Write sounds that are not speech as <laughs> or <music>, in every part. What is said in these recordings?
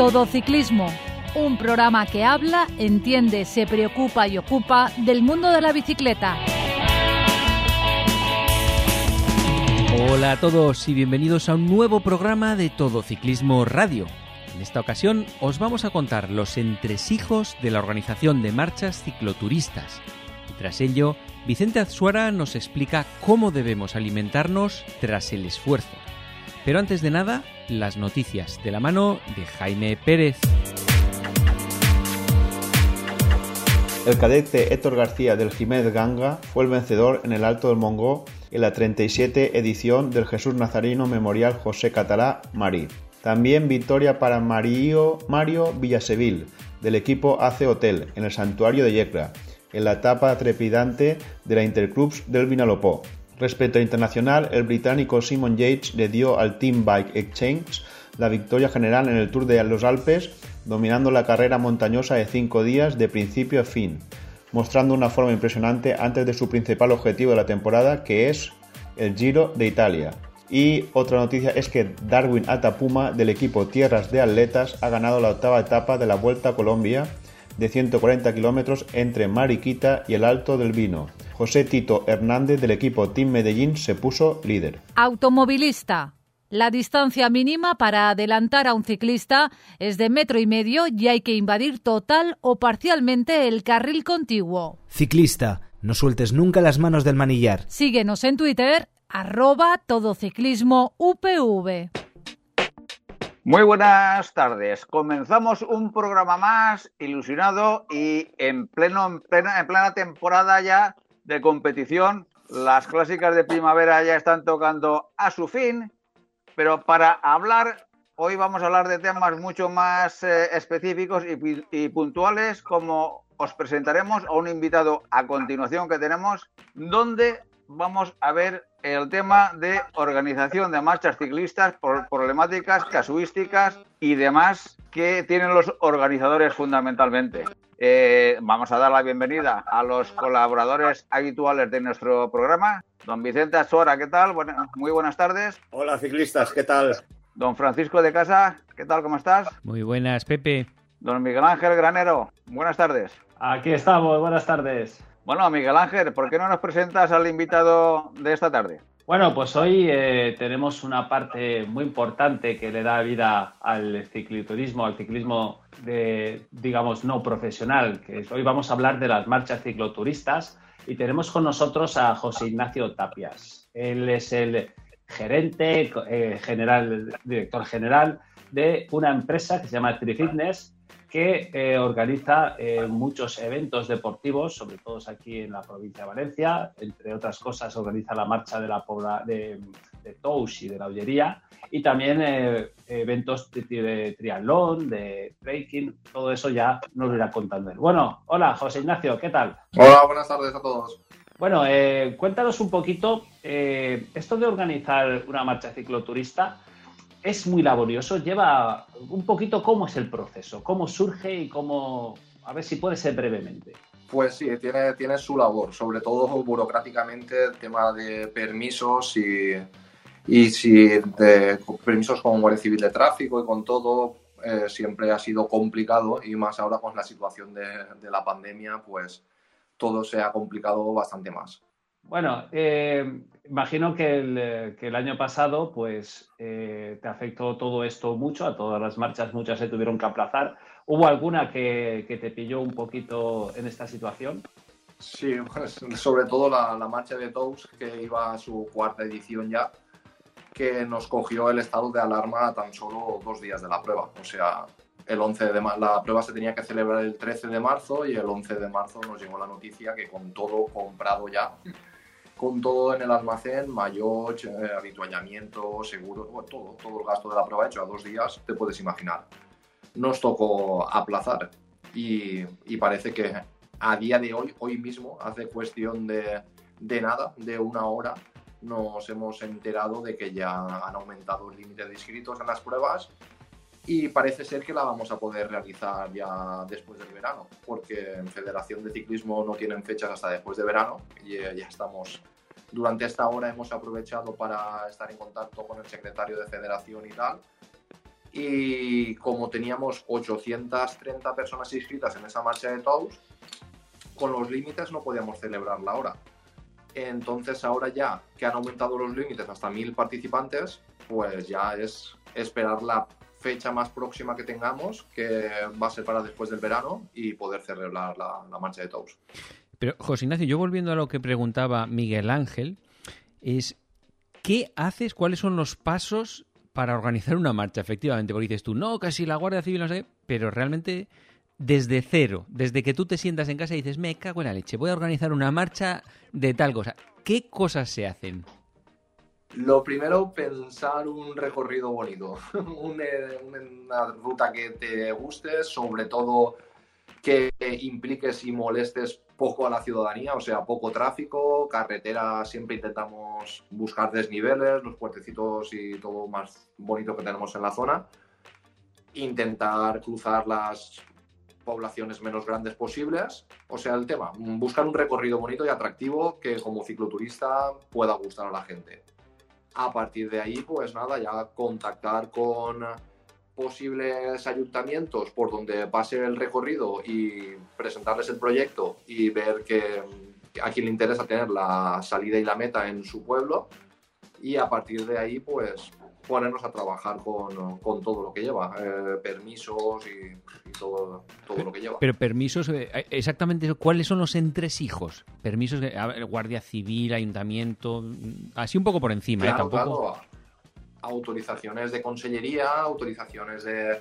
Todo Ciclismo, un programa que habla, entiende, se preocupa y ocupa del mundo de la bicicleta. Hola a todos y bienvenidos a un nuevo programa de Todo Ciclismo Radio. En esta ocasión os vamos a contar los entresijos de la organización de marchas cicloturistas. Y tras ello, Vicente Azuara nos explica cómo debemos alimentarnos tras el esfuerzo. Pero antes de nada, las noticias de la mano de Jaime Pérez. El cadete Héctor García del Jiménez Ganga fue el vencedor en el Alto del Mongó en la 37 edición del Jesús Nazarino Memorial José Catalá Marí. También victoria para Mario, Mario Villasevil del equipo AC Hotel en el Santuario de Yecla, en la etapa trepidante de la Interclubs del Vinalopó. Respecto a internacional, el británico Simon Yates le dio al Team Bike Exchange la victoria general en el Tour de los Alpes, dominando la carrera montañosa de cinco días de principio a fin, mostrando una forma impresionante antes de su principal objetivo de la temporada, que es el Giro de Italia. Y otra noticia es que Darwin Atapuma del equipo Tierras de Atletas ha ganado la octava etapa de la Vuelta a Colombia de 140 kilómetros entre Mariquita y el Alto del Vino. José Tito Hernández del equipo Team Medellín se puso líder. Automovilista. La distancia mínima para adelantar a un ciclista es de metro y medio y hay que invadir total o parcialmente el carril contiguo. Ciclista, no sueltes nunca las manos del manillar. Síguenos en Twitter, arroba todociclismo UPV. Muy buenas tardes. Comenzamos un programa más ilusionado y en pleno, en plena, en plena temporada ya de competición. Las clásicas de primavera ya están tocando a su fin, pero para hablar hoy vamos a hablar de temas mucho más eh, específicos y, y puntuales, como os presentaremos a un invitado a continuación que tenemos, donde vamos a ver el tema de organización de marchas ciclistas, por problemáticas, casuísticas y demás que tienen los organizadores fundamentalmente. Eh, vamos a dar la bienvenida a los colaboradores habituales de nuestro programa. Don Vicente Azuara, ¿qué tal? Bueno, muy buenas tardes. Hola ciclistas, ¿qué tal? Don Francisco de Casa, ¿qué tal? ¿Cómo estás? Muy buenas, Pepe. Don Miguel Ángel Granero, buenas tardes. Aquí estamos, buenas tardes. Bueno, Miguel Ángel, ¿por qué no nos presentas al invitado de esta tarde? Bueno, pues hoy eh, tenemos una parte muy importante que le da vida al cicloturismo, al ciclismo de, digamos, no profesional, que hoy vamos a hablar de las marchas cicloturistas y tenemos con nosotros a José Ignacio Tapias. Él es el gerente eh, general, director general de una empresa que se llama Trifitness, que eh, organiza eh, muchos eventos deportivos, sobre todo aquí en la provincia de Valencia. Entre otras cosas, organiza la marcha de la pobla de, de Tous y de la Ollería y también eh, eventos de, de, triatlón, de trekking, todo eso ya nos lo irá contando él. Bueno, hola José Ignacio, ¿qué tal? Hola, buenas tardes a todos. Bueno, cuéntanos un poquito, esto de organizar una marcha cicloturista, es muy laborioso, lleva un poquito cómo es el proceso, cómo surge y cómo, a ver si puede ser brevemente. Pues sí, tiene, tiene su labor, sobre todo burocráticamente, el tema de permisos y, y si de permisos con Guardia Civil de Tráfico y con todo, eh, siempre ha sido complicado y más ahora con la situación de, de la pandemia, pues todo se ha complicado bastante más. Bueno, eh, imagino que el, que el, año pasado pues eh, te afectó todo esto mucho, a todas las marchas muchas se tuvieron que aplazar. ¿Hubo alguna que, que te pilló un poquito en esta situación? Sí, <laughs> sobre todo la, la marcha de Tous, que iba a su cuarta edición ya, que nos cogió el estado de alarma tan solo dos días de la prueba. O sea, el 11 de la prueba se tenía que celebrar el 13 de marzo y el 11 de marzo nos llegó la noticia que con todo comprado ya con todo en el almacén, mayor, eh, habituallamiento, seguro, todo, todo el gasto de la prueba hecho a dos días, te puedes imaginar. Nos tocó aplazar y, y parece que a día de hoy, hoy mismo, hace cuestión de, de nada, de una hora, nos hemos enterado de que ya han aumentado el límite de inscritos en las pruebas y parece ser que la vamos a poder realizar ya después del verano, porque en Federación de Ciclismo no tienen fechas hasta después de verano y ya estamos. Durante esta hora hemos aprovechado para estar en contacto con el secretario de Federación y tal, y como teníamos 830 personas inscritas en esa marcha de tours, con los límites no podíamos celebrarla ahora. Entonces ahora ya que han aumentado los límites hasta mil participantes, pues ya es esperar la fecha más próxima que tengamos, que va a ser para después del verano, y poder celebrar la, la marcha de tours. Pero, José Ignacio, yo volviendo a lo que preguntaba Miguel Ángel, es ¿qué haces? ¿Cuáles son los pasos para organizar una marcha, efectivamente? Porque dices tú, no, casi la Guardia Civil no sé, pero realmente desde cero, desde que tú te sientas en casa y dices, me cago en la leche, voy a organizar una marcha de tal cosa. ¿Qué cosas se hacen? Lo primero, pensar un recorrido bonito, <laughs> una ruta que te guste, sobre todo que impliques y molestes poco a la ciudadanía, o sea, poco tráfico, carretera, siempre intentamos buscar desniveles, los puertecitos y todo más bonito que tenemos en la zona. Intentar cruzar las poblaciones menos grandes posibles. O sea, el tema, buscar un recorrido bonito y atractivo que como cicloturista pueda gustar a la gente. A partir de ahí, pues nada, ya contactar con posibles ayuntamientos por donde pase el recorrido y presentarles el proyecto y ver que a quien le interesa tener la salida y la meta en su pueblo. Y a partir de ahí pues ponernos a trabajar con, con todo lo que lleva, eh, permisos y, todo, todo, lo que lleva. Pero permisos, eh, exactamente, ¿cuáles son los entresijos? Permisos de Guardia Civil, Ayuntamiento, así un poco por encima, ¿eh? Tampoco autorizaciones de consellería, autorizaciones de,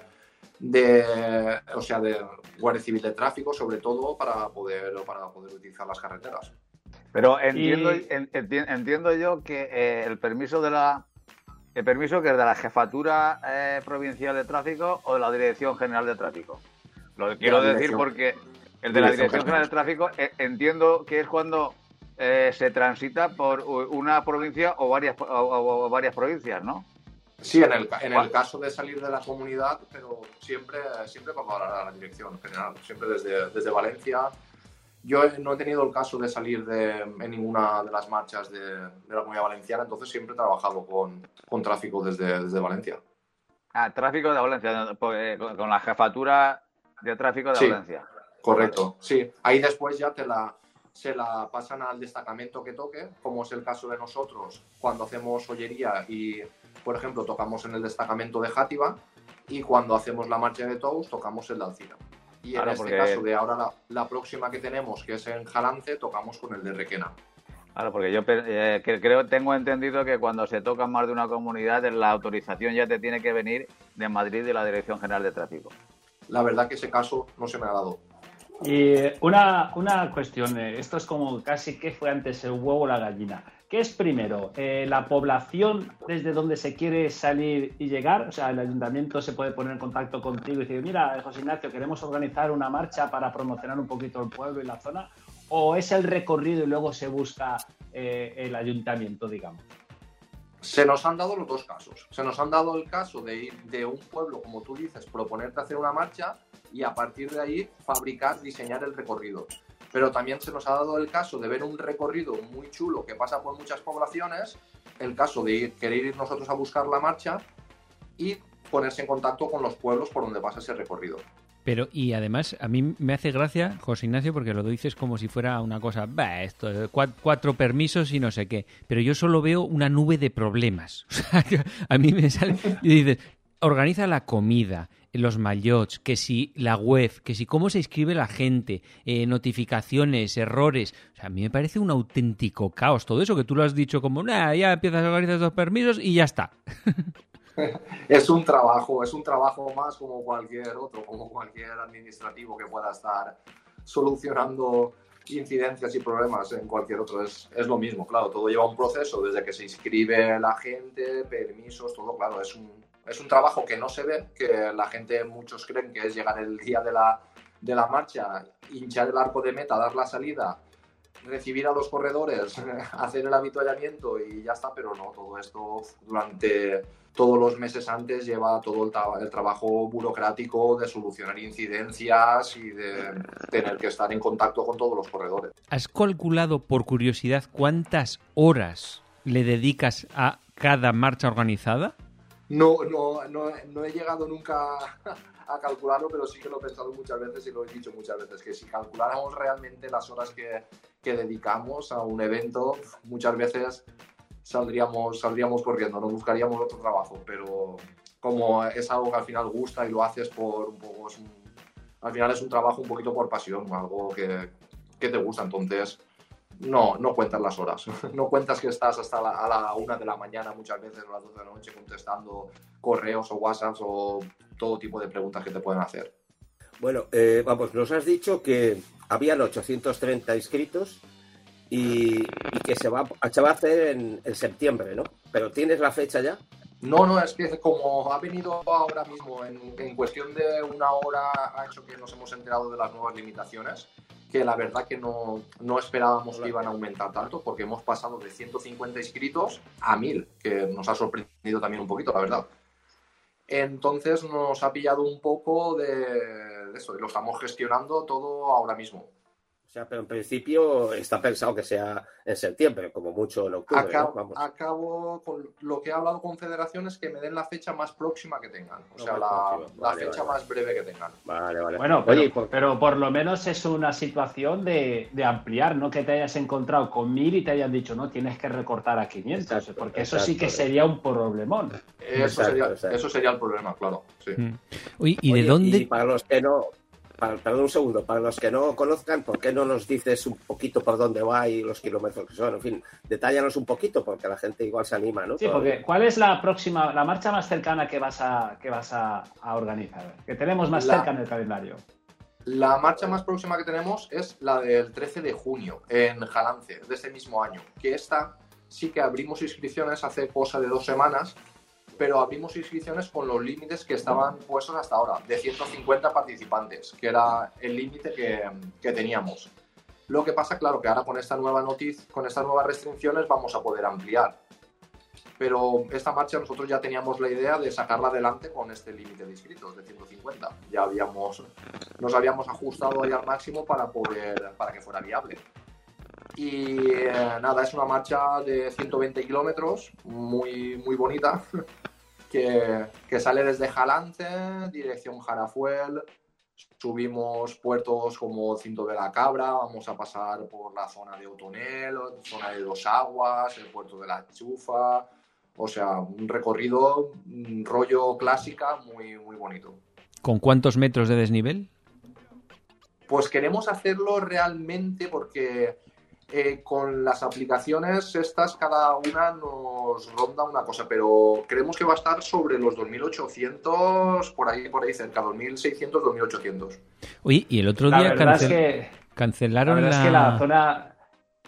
de, o sea, de Guardia Civil de Tráfico, sobre todo para poder, para poder utilizar las carreteras. Pero entiendo, entiendo yo que eh, el permiso de la el permiso que es de la jefatura eh, provincial de tráfico o de la dirección general de tráfico. Lo quiero decir porque el de la dirección general de tráfico eh, entiendo que es cuando eh, se transita por una provincia o varias, o, varias provincias, ¿no? Sí, en el, en el caso de salir de la comunidad, pero siempre, siempre para la dirección general, siempre desde, desde Valencia. Yo no he tenido el caso de salir de, en ninguna de las marchas de, de la comunidad valenciana, entonces siempre he trabajado con, con tráfico desde, desde Valencia. Ah, tráfico de Valencia, pues, eh, con la jefatura de tráfico de Valencia. Correcto, sí. Ahí después ya te la, se la pasan al destacamento que toque, como es el caso de nosotros cuando hacemos ollería y, por ejemplo, tocamos en el destacamento de Játiva y cuando hacemos la marcha de Tous tocamos el de Alcina. Y en este caso de ahora la, próxima que tenemos, que es en Jalance, tocamos con el de Requena. Claro, porque yo eh, creo, tengo entendido que cuando se toca más de una comunidad, la autorización ya te tiene que venir de Madrid de la Dirección General de Tráfico. La verdad que ese caso no se me ha dado. Y una, una cuestión, eh, esto es como casi que fue antes el huevo o la gallina. ¿Qué es primero? Eh, ¿La población desde donde se quiere salir y llegar? O sea, el ayuntamiento se puede poner en contacto contigo y decir, mira, José Ignacio, queremos organizar una marcha para promocionar un poquito el pueblo y la zona. ¿O es el recorrido y luego se busca eh, el ayuntamiento, digamos? Se nos han dado los dos casos. Se nos han dado el caso de ir de un pueblo, como tú dices, proponerte hacer una marcha y a partir de ahí fabricar, diseñar el recorrido. Pero también se nos ha dado el caso de ver un recorrido muy chulo que pasa por muchas poblaciones, el caso de querer ir nosotros a buscar la marcha y ponerse en contacto con los pueblos por donde pasa ese recorrido. Pero, y además, a mí me hace gracia, José Ignacio, porque lo dices como si fuera una cosa, bah, esto, cuatro, permisos y no sé qué. Pero yo solo veo una nube de problemas. <laughs> O sea, a mí me sale. Y dices, organiza la comida, los maillots, que si la web, que si cómo se inscribe la gente, eh, notificaciones, errores. O sea, a mí me parece un auténtico caos todo eso que tú lo has dicho como, nada, ya empiezas a organizar los permisos y ya está. <laughs> es un trabajo, es un trabajo más como cualquier otro, como cualquier administrativo que pueda estar solucionando incidencias y problemas en cualquier otro. Es, es, lo mismo, claro, todo lleva un proceso desde que se inscribe la gente, permisos, todo, claro, es un, es un trabajo que no se ve, que la gente, muchos creen que es llegar el día de la, de la marcha, hinchar el arco de meta, dar la salida, recibir a los corredores, <laughs> hacer el habituallamiento y ya está, pero no, todo esto durante todos los meses antes lleva todo el, el, trabajo burocrático de solucionar incidencias y de tener que estar en contacto con todos los corredores. ¿Has calculado por curiosidad cuántas horas le dedicas a cada marcha organizada? No, no, no, no he llegado nunca a calcularlo, pero sí que lo he pensado muchas veces y lo he dicho muchas veces, que si calculáramos realmente las horas que, que dedicamos a un evento, muchas veces saldríamos, saldríamos corriendo, nos buscaríamos otro trabajo, pero como es algo que al final gusta y lo haces por un poco, al final es un trabajo un poquito por pasión, algo que, que te gusta, entonces no, no cuentas las horas. <laughs> No cuentas que estás hasta la, a la una de la mañana, muchas veces a las dos de la noche, contestando correos o WhatsApps o todo tipo de preguntas que te pueden hacer. Bueno, eh, vamos, nos has dicho que habían 830 inscritos y, que se va, a hacer en, septiembre, ¿no? ¿Pero tienes la fecha ya? No, no, es que como ha venido ahora mismo, en, en cuestión de una hora ha hecho que nos hemos enterado de las nuevas limitaciones que la verdad que no, no esperábamos que iban a aumentar tanto, porque hemos pasado de 150 inscritos a 1000, que nos ha sorprendido también un poquito, la verdad. Entonces nos ha pillado un poco de, de eso, y lo estamos gestionando todo ahora mismo. O sea, pero en principio está pensado que sea en septiembre, como mucho en octubre. Acabo, ¿no? acabo con lo que he hablado con federaciones que me den la fecha más próxima que tengan. O sea, la, fecha vale. más breve que tengan. Vale, vale. Bueno, pero, Oye, por... pero por lo menos es una situación de, de, ampliar, no que te hayas encontrado con mil y te hayan dicho, no, tienes que recortar a 500, exacto, porque eso sí que sería un problemón. Eso, exacto, sería, eso sería el problema, claro. Sí. Mm. Oye, ¿y Oye, de dónde? Y para los que no, para, perdón un segundo, para los que no conozcan, ¿por qué no nos dices un poquito por dónde va y los kilómetros que son? En fin, detállanos un poquito porque la gente igual se anima, ¿no? Sí, porque ¿cuál es la próxima, la marcha más cercana que vas a, que vas a, a organizar? Que tenemos más la, cerca en el calendario. La marcha más próxima que tenemos es la del 13 de junio en Jalance, de este mismo año, que esta sí que abrimos inscripciones hace cosa de dos semanas pero abrimos inscripciones con los límites que estaban puestos hasta ahora, de 150 participantes, que era el límite que, que, teníamos. Lo que pasa, claro, que ahora con esta nueva noticia, con estas nuevas restricciones vamos a poder ampliar. Pero esta marcha nosotros ya teníamos la idea de sacarla adelante con este límite de inscritos de 150. Ya habíamos, nos habíamos ajustado ahí al máximo para poder, para que fuera viable. Y eh, nada, es una marcha de 120 kilómetros, muy, muy bonita, que, que, sale desde Jalance, dirección Jarafuel, subimos puertos como Cinto de la Cabra, vamos a pasar por la zona de Otonel, zona de Dos Aguas, el puerto de la Chufa, o sea, un recorrido un rollo clásica muy, muy bonito. ¿Con cuántos metros de desnivel? Pues queremos hacerlo realmente porque eh, con las aplicaciones estas cada una nos ronda una cosa, pero creemos que va a estar sobre los 2.800, por ahí, por ahí cerca, 2.600, 2.800. Oye, y el otro día cancel... es que, cancelaron la... la... Es que la zona,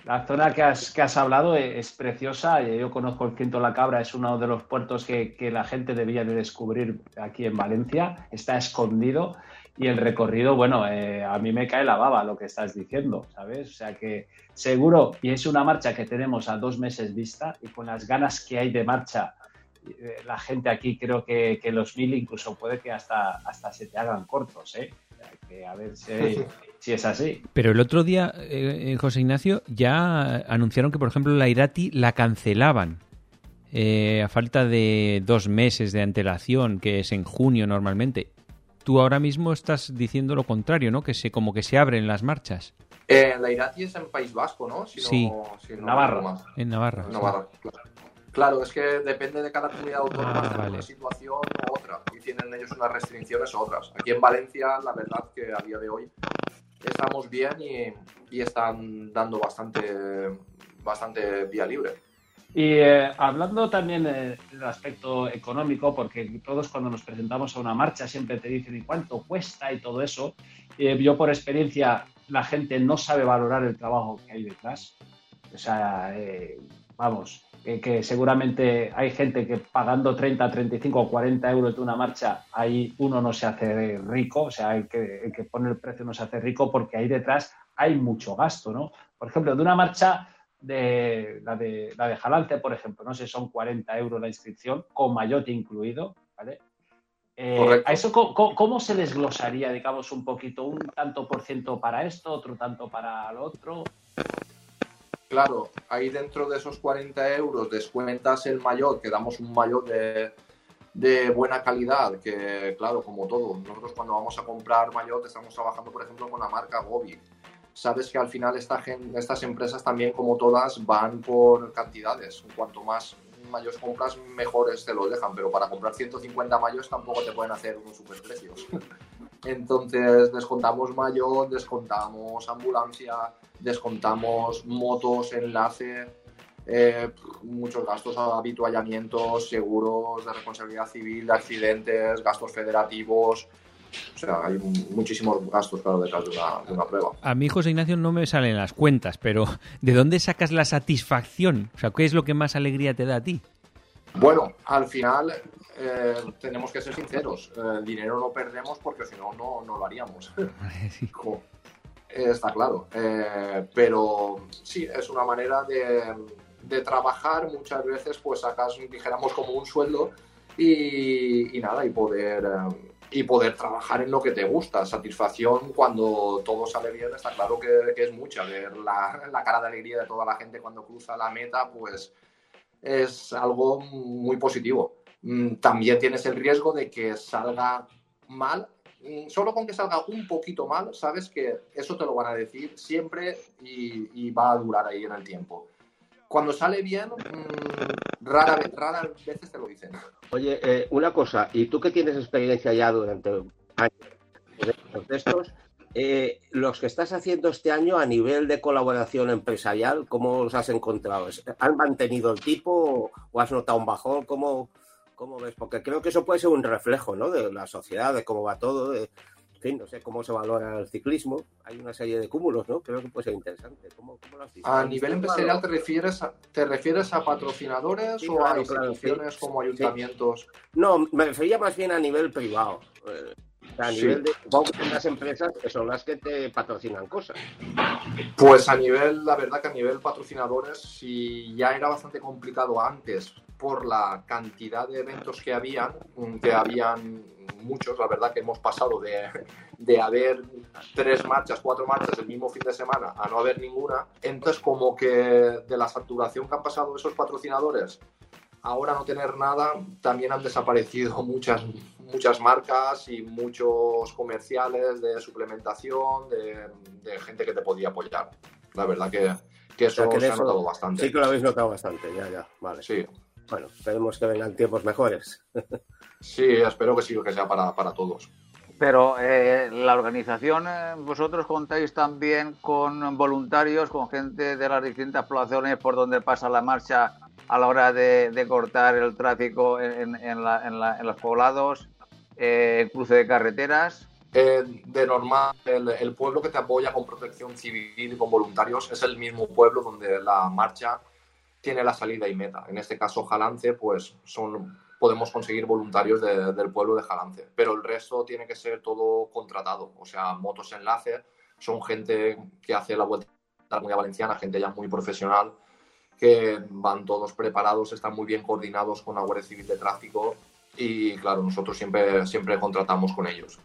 la zona que has, que has hablado es preciosa. Yo conozco el Ciento La Cabra, es uno de los puertos que, que la gente debía de descubrir aquí en Valencia. Está escondido y el recorrido, bueno, eh, a mí me cae la baba lo que estás diciendo, ¿sabes? O sea que seguro, y es una marcha que tenemos a dos meses vista y con las ganas que hay de marcha, eh, la gente aquí creo que, que, los mil incluso puede que hasta, hasta se te hagan cortos, ¿eh? Que a ver si, <laughs> si es así. Pero el otro día, eh, José Ignacio, ya anunciaron que, por ejemplo, la Irati la cancelaban. Eh, a falta de dos meses de antelación, que es en junio normalmente tú ahora mismo estás diciendo lo contrario, ¿no? Que se como que se abren las marchas. Eh, la Irati es en País Vasco, ¿no? Si sí. No, si no Navarra. En Navarra. En Navarra, sí. claro. Claro, es que depende de cada comunidad autónoma, ah, vale. una situación u otra. Y tienen ellos unas restricciones u otras. Aquí en Valencia, la verdad que a día de hoy estamos bien y, y están dando bastante, bastante vía libre. Y eh, hablando también del aspecto económico, porque todos cuando nos presentamos a una marcha siempre te dicen ¿y cuánto cuesta y todo eso? Eh, yo por experiencia la gente no sabe valorar el trabajo que hay detrás. O sea, eh, vamos, que seguramente hay gente que pagando 30, 35 o 40 euros de una marcha, ahí uno no se hace rico, o sea, el que, el que pone el precio no se hace rico porque ahí detrás hay mucho gasto, ¿no? Por ejemplo, de una marcha de la de, la de Jalance, por ejemplo, no sé, son 40 euros la inscripción, con mayote incluido, ¿vale? Eh, ¿A eso ¿cómo, cómo, se desglosaría, digamos, un poquito, un tanto por ciento para esto, otro tanto para lo otro? Claro, ahí dentro de esos 40 euros descuentas el mayor, que damos un mayor de, de buena calidad, que claro, como todo, nosotros cuando vamos a comprar maillot estamos trabajando, por ejemplo, con la marca Gobi. Sabes que al final esta estas empresas también, como todas, van por cantidades. Cuanto más mayos compras, mejores te los dejan, pero para comprar 150 mayos tampoco te pueden hacer unos superprecios. <laughs> Entonces descontamos mayo, descontamos ambulancia, descontamos motos, enlace, eh, muchos gastos, habituallamientos, seguros de responsabilidad civil, de accidentes, gastos federativos. O sea, hay muchísimos gastos, claro, detrás de una, de una prueba. A mí, José Ignacio, no me salen las cuentas, pero <laughs> ¿de dónde sacas la satisfacción? O sea, ¿qué es lo que más alegría te da a ti? Bueno, al final eh, tenemos que ser sinceros. El eh, dinero no perdemos porque si no, no lo haríamos. <laughs> Está claro. Eh, pero sí, es una manera de, de, trabajar. Muchas veces, pues sacas, dijéramos, como un sueldo y, y nada, y poder y poder trabajar en lo que te gusta. Satisfacción cuando todo sale bien, está claro que, que es mucha. Ver la, la, cara de alegría de toda la gente cuando cruza la meta, pues es algo muy positivo. Mm, también tienes el riesgo de que salga mal. Mm, solo con que salga un poquito mal, sabes que eso te lo van a decir siempre y, va a durar ahí en el tiempo. Cuando sale bien, mm, rara, rara veces te lo dicen. Oye, eh, una cosa, y tú que tienes experiencia ya durante años de estos, eh, los que estás haciendo este año a nivel de colaboración empresarial, ¿cómo los has encontrado? ¿Han mantenido el tipo o has notado un bajón? ¿Cómo, cómo ves? Porque creo que eso puede ser un reflejo ¿no? de la sociedad, de cómo va todo, de, fin, no sé cómo se valora el ciclismo. Hay una serie de cúmulos, ¿no? Creo que puede ser interesante. ¿Cómo, lo has visto? A nivel empresarial, ¿te refieres a, ¿te refieres a patrocinadores o a instituciones como ayuntamientos? No, me refería más bien a nivel privado. Eh, a nivel de las empresas que son las que te patrocinan cosas. Pues a nivel, la verdad que a nivel patrocinadores, si ya era bastante complicado antes por la cantidad de eventos que habían, que habían muchos, la verdad que hemos pasado de, de haber tres marchas, cuatro marchas el mismo fin de semana a no haber ninguna. Entonces, como que de la saturación que han pasado esos patrocinadores, ahora no tener nada, también han desaparecido <laughs> muchas, muchas marcas y muchos comerciales de suplementación, de, gente que te podía apoyar. La verdad que, que eso se ha notado bastante. Sí que lo habéis notado bastante, ya, ya, vale. Sí. Bueno, esperemos que vengan tiempos mejores. sí, espero que sí, que sea para, para todos. Pero eh, la organización, eh, vosotros contáis también con voluntarios, con gente de las distintas poblaciones por donde pasa la marcha a la hora de, cortar el tráfico en, los poblados, eh, cruce de carreteras. Eh, de normal, el, pueblo que te apoya con protección civil y con voluntarios es el mismo pueblo donde la marcha tiene la salida y meta. En este caso, Jalance, pues son, podemos conseguir voluntarios del pueblo de Jalance, pero el resto tiene que ser todo contratado, o sea, motos enlace, son gente que hace la vuelta a la valenciana, gente ya muy profesional que van todos preparados, están muy bien coordinados con la Guardia Civil de Tráfico y claro, nosotros siempre, siempre contratamos con ellos.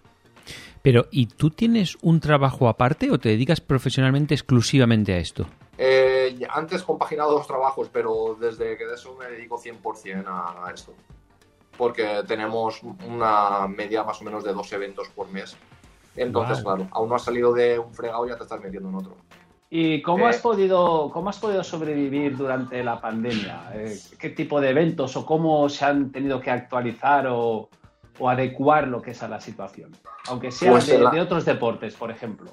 Pero, ¿y tú tienes un trabajo aparte o te dedicas profesionalmente exclusivamente a esto? Eh, antes compaginado dos trabajos, pero desde que de eso me dedico 100% a, esto. Porque tenemos una media más o menos de dos eventos por mes. Entonces, claro, aún no has salido de un fregado y ya te estás metiendo en otro. ¿Y cómo, has podido, cómo has podido sobrevivir durante la pandemia? Eh, ¿Qué tipo de eventos o cómo se han tenido que actualizar o, adecuar lo que es a la situación? Aunque sea pues de, otros deportes, por ejemplo.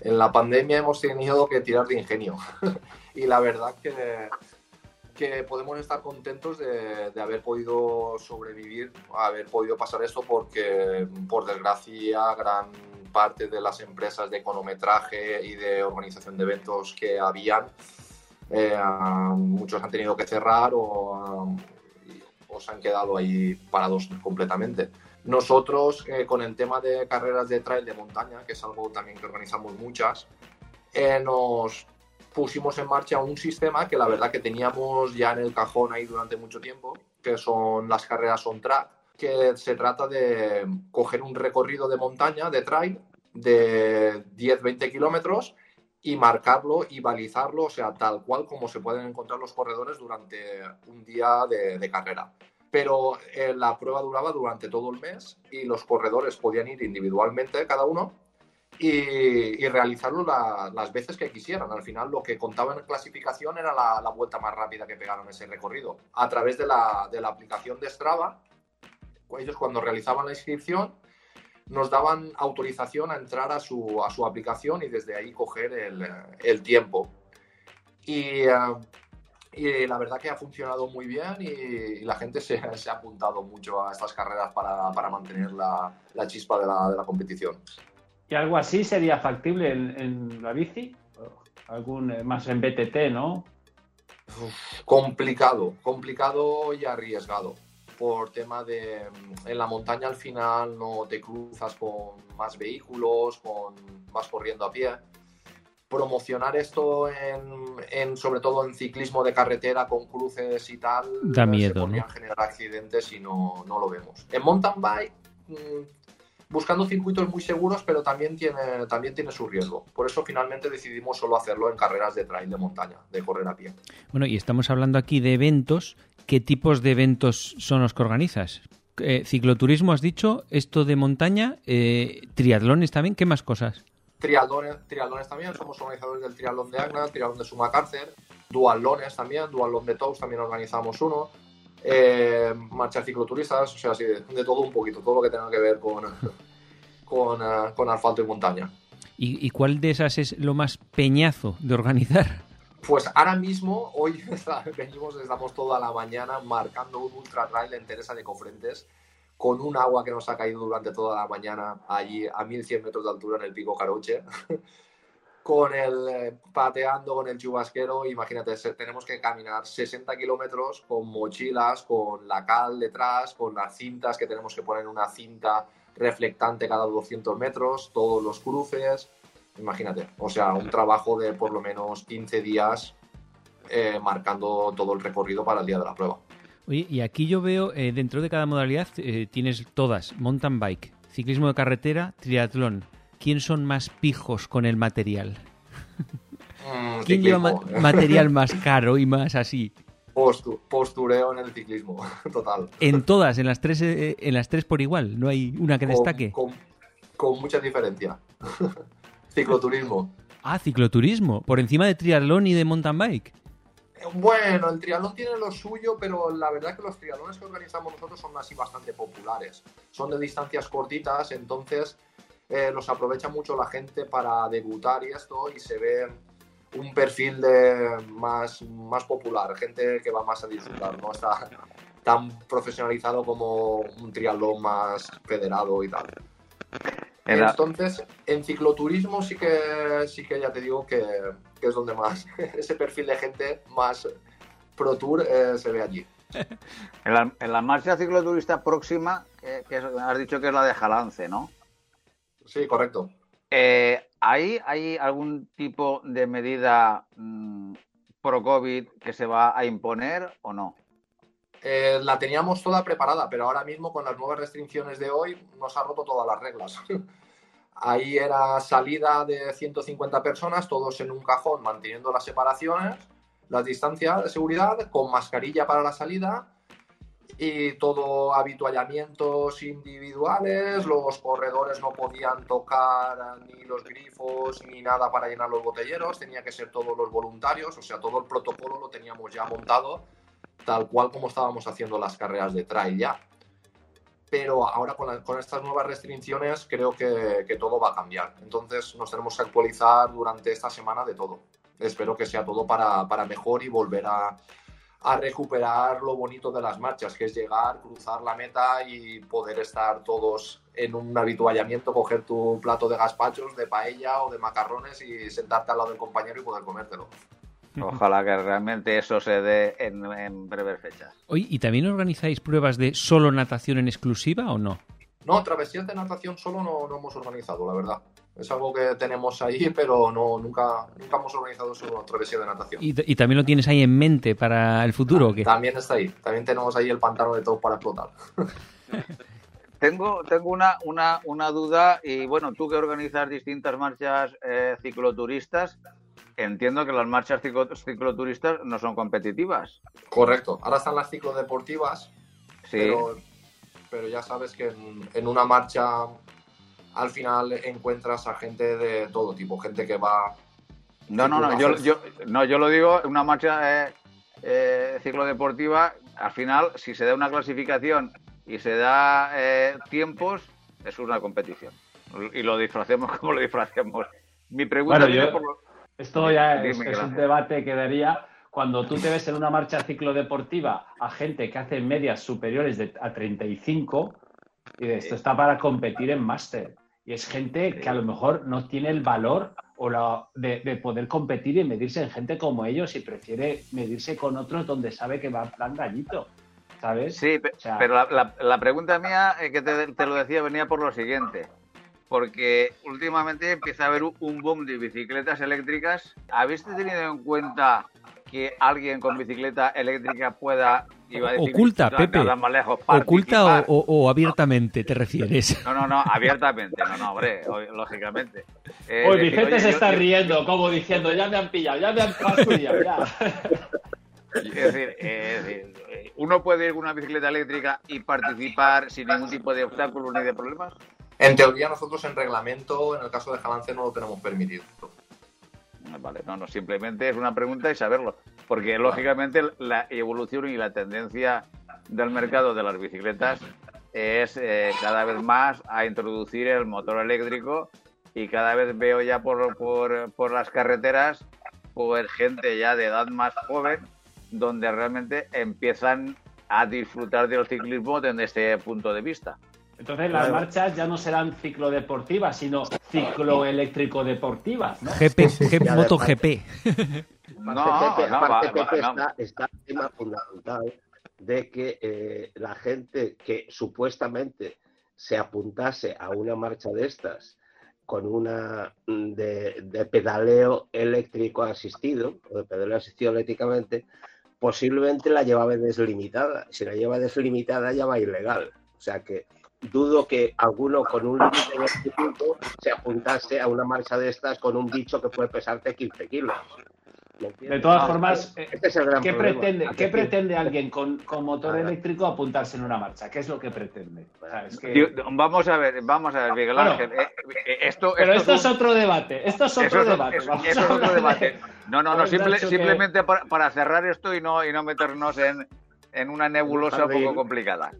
En la pandemia hemos tenido que tirar de ingenio. <laughs> y la verdad que, que podemos estar contentos de, de, haber podido sobrevivir, haber podido pasar esto, porque por desgracia gran parte de las empresas de econometraje y de organización de eventos que habían, eh, muchos han tenido que cerrar o, se han quedado ahí parados completamente. Nosotros, eh, con el tema de carreras de trail de montaña, que es algo también que organizamos muchas, eh, nos pusimos en marcha un sistema que la verdad que teníamos ya en el cajón ahí durante mucho tiempo, que son las carreras on track, que se trata de coger un recorrido de montaña, de trail, de 10-20 kilómetros y marcarlo y balizarlo, o sea, tal cual como se pueden encontrar los corredores durante un día de, carrera. pero eh, la prueba duraba durante todo el mes y los corredores podían ir individualmente cada uno y, realizarlo las veces que quisieran. Al final lo que contaba en clasificación era la, vuelta más rápida que pegaron ese recorrido. A través de la, de la aplicación de Strava, ellos cuando realizaban la inscripción nos daban autorización a entrar a su, a su aplicación y desde ahí coger el, el tiempo. Y, eh, y, la verdad que ha funcionado muy bien y, la gente se, se, ha apuntado mucho a estas carreras para, para mantener la, la chispa de la, de la, competición. ¿Y algo así sería factible en, en la bici? Algún eh, más en BTT, ¿no? complicado, complicado y arriesgado por tema de en la montaña al final no te cruzas con más vehículos, con vas corriendo a pie. Promocionar esto en, sobre todo en ciclismo de carretera con cruces y tal da miedo, se generar accidentes y no, no, lo vemos. En mountain bike mm, buscando circuitos muy seguros, pero también tiene, también tiene su riesgo. Por eso finalmente decidimos solo hacerlo en carreras de trail de montaña, de correr a pie. Bueno, y estamos hablando aquí de eventos ¿qué tipos de eventos son los que organizas? Eh, cicloturismo, has dicho, esto de montaña, eh, triatlones también, ¿qué más cosas? Triatlones, triatlones también, somos organizadores del triatlón de Agna, triatlón de Sumacárcer, dualones también, dualón de Tous también organizamos uno, eh, marchas cicloturistas, o sea, así de, todo un poquito, todo lo que tenga que ver con, <laughs> con, con asfalto y montaña. ¿Y, ¿Y cuál de esas es lo más peñazo de organizar? Pues ahora mismo, hoy <laughs> venimos, estamos toda la mañana marcando un ultra trail en Teresa de Cofrentes con un agua que nos ha caído durante toda la mañana allí a 1100 metros de altura en el pico Caroche. <laughs> con el eh, pateando con el chubasquero, imagínate, tenemos que caminar 60 kilómetros con mochilas, con la cal detrás, con las cintas que tenemos que poner una cinta reflectante cada 200 metros, todos los cruces, Imagínate, o sea, un trabajo de por lo menos 15 días eh, marcando todo el recorrido para el día de la prueba. Oye, y aquí yo veo, eh, dentro de cada modalidad eh, tienes todas, mountain bike, ciclismo de carretera, triatlón. ¿Quién son más pijos con el material? Mm, ¿Quién lleva material más caro y más así? postureo en el ciclismo, <laughs> total. En todas, en las tres, en las tres por igual, no hay una que destaque. con mucha diferencia. <laughs> Cicloturismo. Ah, cicloturismo. Por encima de triatlón y de mountain bike. Bueno, el triatlón tiene lo suyo, pero la verdad que los triatlones que organizamos nosotros son así bastante populares. Son de distancias cortitas, entonces eh, los aprovecha mucho la gente para debutar y esto, y se ve un perfil de más, más popular, gente que va más a disfrutar, no está tan profesionalizado como un triatlón más federado y tal. Entonces, en cicloturismo sí que, sí que ya te digo que, es donde más, <laughs> ese perfil de gente más Pro Tour eh, se ve allí. <laughs> En la, marcha cicloturista próxima, que, has dicho que es la de Jalance, ¿no? Sí, correcto. Eh, ¿hay, ¿Hay algún tipo de medida mm, pro COVID que se va a imponer o no? Eh, la teníamos toda preparada, pero ahora mismo con las nuevas restricciones de hoy nos ha roto todas las reglas. <laughs> Ahí era salida de 150 personas, todos en un cajón, manteniendo las separaciones, las distancias de seguridad, con mascarilla para la salida y todo habituallamientos individuales. Los corredores no podían tocar ni los grifos ni nada para llenar los botelleros, tenía que ser todos los voluntarios, o sea, todo el protocolo lo teníamos ya montado tal cual como estábamos haciendo las carreras de trail ya. Pero ahora con, estas nuevas restricciones creo que, todo va a cambiar. Entonces nos tenemos que actualizar durante esta semana de todo. Espero que sea todo para, mejor y volver a, a recuperar lo bonito de las marchas, que es llegar, cruzar la meta y poder estar todos en un habituallamiento, coger tu plato de gazpachos, de paella o de macarrones y sentarte al lado del compañero y poder comértelo. Ojalá que realmente eso se dé en, breves fechas. Oye, ¿y también organizáis pruebas de solo natación en exclusiva o no? No, travesías de natación solo no, hemos organizado, la verdad. Es algo que tenemos ahí, <laughs> pero no nunca, nunca hemos organizado solo travesía de natación. ¿Y, también lo tienes ahí en mente para el futuro o qué? También está ahí. También tenemos ahí el pantano de todo para explotar. <laughs> tengo tengo una, una, una, duda y bueno, tú que organizas distintas marchas eh, cicloturistas, entiendo que las marchas cicloturistas no son competitivas. Correcto. Ahora están las ciclodeportivas, Sí. Pero, pero ya sabes que en, en una marcha al final encuentras a gente de todo tipo, gente que va No, no, no, yo, yo, no, yo lo digo, una marcha eh, eh, ciclodeportiva, al final, si se da una clasificación y se da eh, tiempos, es una competición. Y lo disfracemos como lo disfracemos. Mi pregunta Bueno, por lo- Esto ya es, es un debate que daría cuando tú te ves en una marcha ciclodeportiva a gente que hace medias superiores de, a 35 y esto está para competir en máster. Y es gente que a lo mejor no tiene el valor o la, de, de poder competir y medirse en gente como ellos y prefiere medirse con otros donde sabe que va en plan gallito. ¿Sabes? Sí, pe- O sea- pero la, la- la pregunta mía, eh, que te, te lo decía, venía por lo siguiente. Porque últimamente empieza a haber un boom de bicicletas eléctricas. ¿Habéis tenido en cuenta que alguien con bicicleta eléctrica pueda, iba a decir, Oculta, Pepe. nada más lejos, ¿Oculta o, o- o abiertamente te refieres? No, no, no, abiertamente, no, no, hombre, lógicamente. Eh, Uy, oye, se yo- está yo- riendo, como diciendo, ya me han pillado, ya me han ya. <laughs> Es decir, eh, es decir, eh, uno puede ir con una bicicleta eléctrica y participar sin ningún tipo de obstáculos ni de problemas. En teoría nosotros en reglamento, en el caso de Jalance, no lo tenemos permitido. Vale, no, no, simplemente es una pregunta y saberlo. Porque lógicamente la evolución y la tendencia del mercado de las bicicletas es eh, cada vez más a introducir el motor eléctrico y cada vez veo ya por, por, por las carreteras pues gente ya de edad más joven donde realmente empiezan a disfrutar del ciclismo desde este punto de vista. Entonces las marchas ya no serán ciclodeportivas, sino cicloeléctrico-deportivas, ¿no? GP, G- Ya, MotoGP. No, Aparte, no, aparte, va- va- no. está, está el tema fundamental de que eh, la gente que supuestamente se apuntase a una marcha de estas con una mm, de, de pedaleo eléctrico asistido o de pedaleo asistido eléctricamente, posiblemente la llevaba deslimitada. Si la lleva deslimitada ya va ilegal. O sea que dudo que alguno con un límite de se apuntase a una marcha de estas con un bicho que puede pesarte 15 kilos. ¿Me entiendes? De todas Ah, formas, este es el gran ¿qué problema. pretende, ¿A qué pretende alguien con, con motor eléctrico apuntarse en una marcha? ¿Qué es lo que pretende? O sea, es que- Tío, Vamos a ver, vamos a ver, Miguel Ángel. eh, eh, esto, Pero esto es es un- otro debate. Esto es otro Eso debate. eso- es otro debate. No, no, no, simple- que- simplemente para, para cerrar esto y no, y no meternos en, en una nebulosa un poco complicada.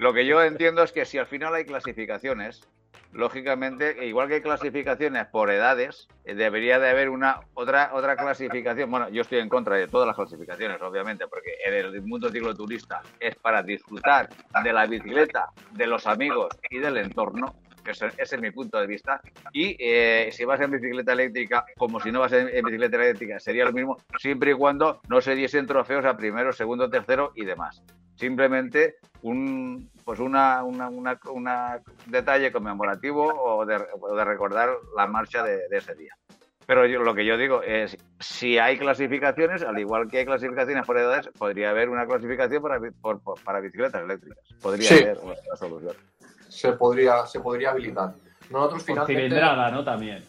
Lo que yo entiendo es que si al final hay clasificaciones, lógicamente, igual que hay clasificaciones por edades, eh, debería de haber una otra otra clasificación. Bueno, yo estoy en contra de todas las clasificaciones, obviamente, porque en el mundo cicloturista es para disfrutar de la bicicleta, de los amigos y del entorno. Que Ese, ese es mi punto de vista. Y eh, si vas en bicicleta eléctrica, como si no vas en, en bicicleta eléctrica, sería lo mismo, siempre y cuando no se diesen trofeos a primero, segundo, tercero y demás. Simplemente un pues una, una, una- una detalle conmemorativo o de, o de recordar la marcha de, de ese día. Pero yo, lo que yo digo es, si hay clasificaciones, al igual que hay clasificaciones por edades, podría haber una clasificación para, por- por- para bicicletas eléctricas. Podría Sí. ser la solución. Se podría, se podría habilitar. Nosotros finalmente, cilindrada, ¿no? También.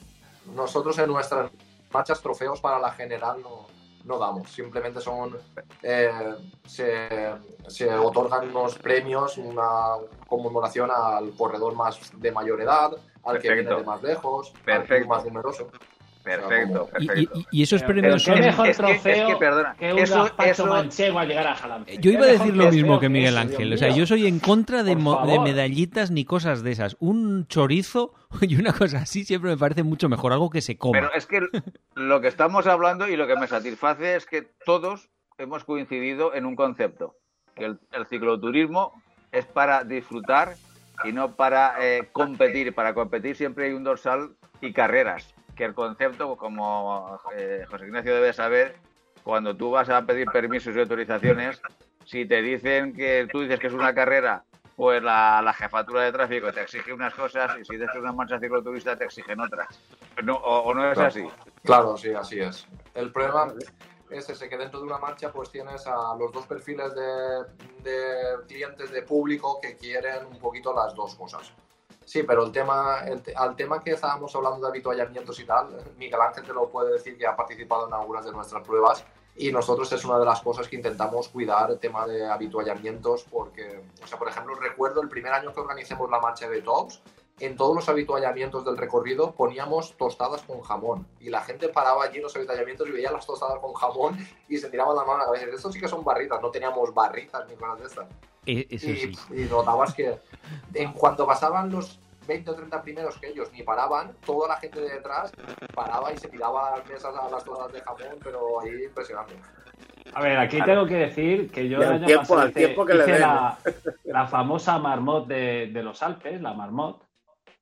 nosotros en nuestras marchas trofeos para la general no, no damos. Simplemente son eh, se, se otorgan unos premios, una conmemoración al corredor más de mayor edad, al que viene de más lejos, al Perfecto. club más numeroso. Perfecto, Y, perfecto. y- y esos Pero- premios son... mejor es que- es trofeo que, perdona, que un eso- gazpacho eso- manchego al llegar a Jalance. Yo iba a decir lo mismo que Miguel Ángel. O sea, yo soy en contra de, de medallitas ni cosas de esas. Un chorizo <laughs> y una cosa así siempre me parece mucho mejor, algo que se coma. Pero es que lo que estamos hablando y lo que me satisface es que todos hemos coincidido en un concepto, que el, el cicloturismo es para disfrutar y no para eh, competir. Para competir siempre hay un dorsal y carreras, que el concepto, como eh, José Ignacio debe saber, cuando tú vas a pedir permisos y autorizaciones, si te dicen que tú dices que es una carrera, pues la, la jefatura de tráfico te exige unas cosas y si dices que es una marcha cicloturista te exigen otras. No, o, o no es Claro. así? Claro, sí, así es. El problema es ese, que dentro de una marcha pues tienes a los dos perfiles de, de clientes, de público que quieren un poquito las dos cosas. Sí, pero el tema, el al tema que estábamos hablando de habituallamientos y tal, Miguel Ángel te lo puede decir que ha participado en algunas de nuestras pruebas. y nosotros es una de las cosas que intentamos cuidar, el tema de habituallamientos, porque, o sea, por ejemplo, recuerdo el primer año que organicemos la marcha de Tops, en todos los habituallamientos del recorrido poníamos tostadas con jamón y la gente paraba allí en los habituallamientos y veía las tostadas con jamón y se tiraban la mano a la cabeza. Esto sí que son barritas, no teníamos barritas ni cosas de estas. Eso y, sí. y notabas que en cuanto pasaban los 20 o 30 primeros que ellos ni paraban, toda la gente de detrás paraba y se tiraba a las mesas a las tostadas de jamón, pero ahí impresionante. A ver, aquí tengo que decir que yo el año tiempo- pasado hice, que le hice la, la famosa marmot de, de los Alpes, la marmot,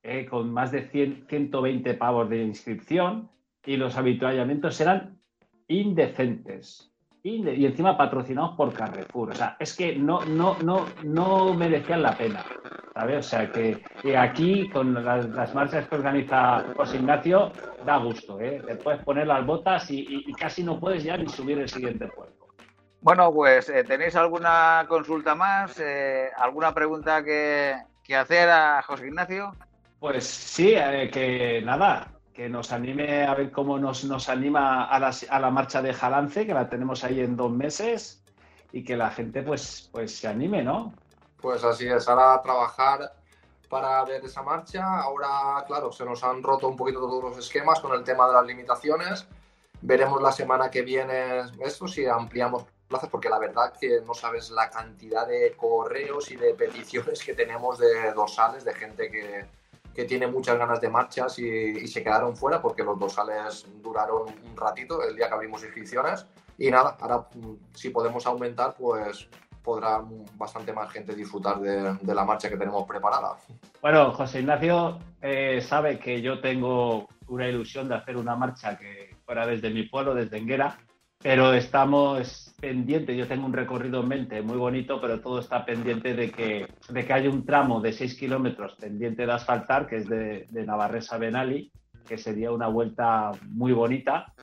eh, con más de 100, 120 pavos de inscripción y los habituallamientos eran indecentes. Inde- y encima patrocinados por Carrefour. O sea, es que no, no, no, no merecían la pena. ¿sabes? O sea, que, aquí con las, marchas que organiza José Ignacio da gusto. ¿eh? Te puedes poner las botas y, casi no puedes ya ni subir el siguiente puerto. Bueno, pues eh, ¿tenéis alguna consulta más? Eh, ¿Alguna pregunta que, que hacer a José Ignacio? Pues sí, eh, que nada, que nos anime a ver cómo nos, nos anima a la, a la marcha de Jalance, que la tenemos ahí en dos meses, y que la gente pues, pues se anime, ¿no? Pues así es, ahora trabajar para ver esa marcha. Ahora, claro, se nos han roto un poquito todos los esquemas con el tema de las limitaciones. Veremos la semana que viene esto, si ampliamos plazas, porque la verdad que no sabes la cantidad de correos y de peticiones que tenemos de dorsales, de gente que, que tiene muchas ganas de marchas y, se quedaron fuera porque los dorsales duraron un ratito el día que abrimos inscripciones. Y nada, ahora mm, si podemos aumentar, pues podrá bastante más gente disfrutar de, de la marcha que tenemos preparada. Bueno, José Ignacio eh, sabe que yo tengo una ilusión de hacer una marcha que fuera desde mi pueblo, desde Enguera, pero estamos pendientes. Yo tengo un recorrido en mente muy bonito, pero todo está pendiente de que, de que haya un tramo de 6 kilómetros pendiente de asfaltar, que es de, de Navarresa a Benali, que sería una vuelta muy bonita.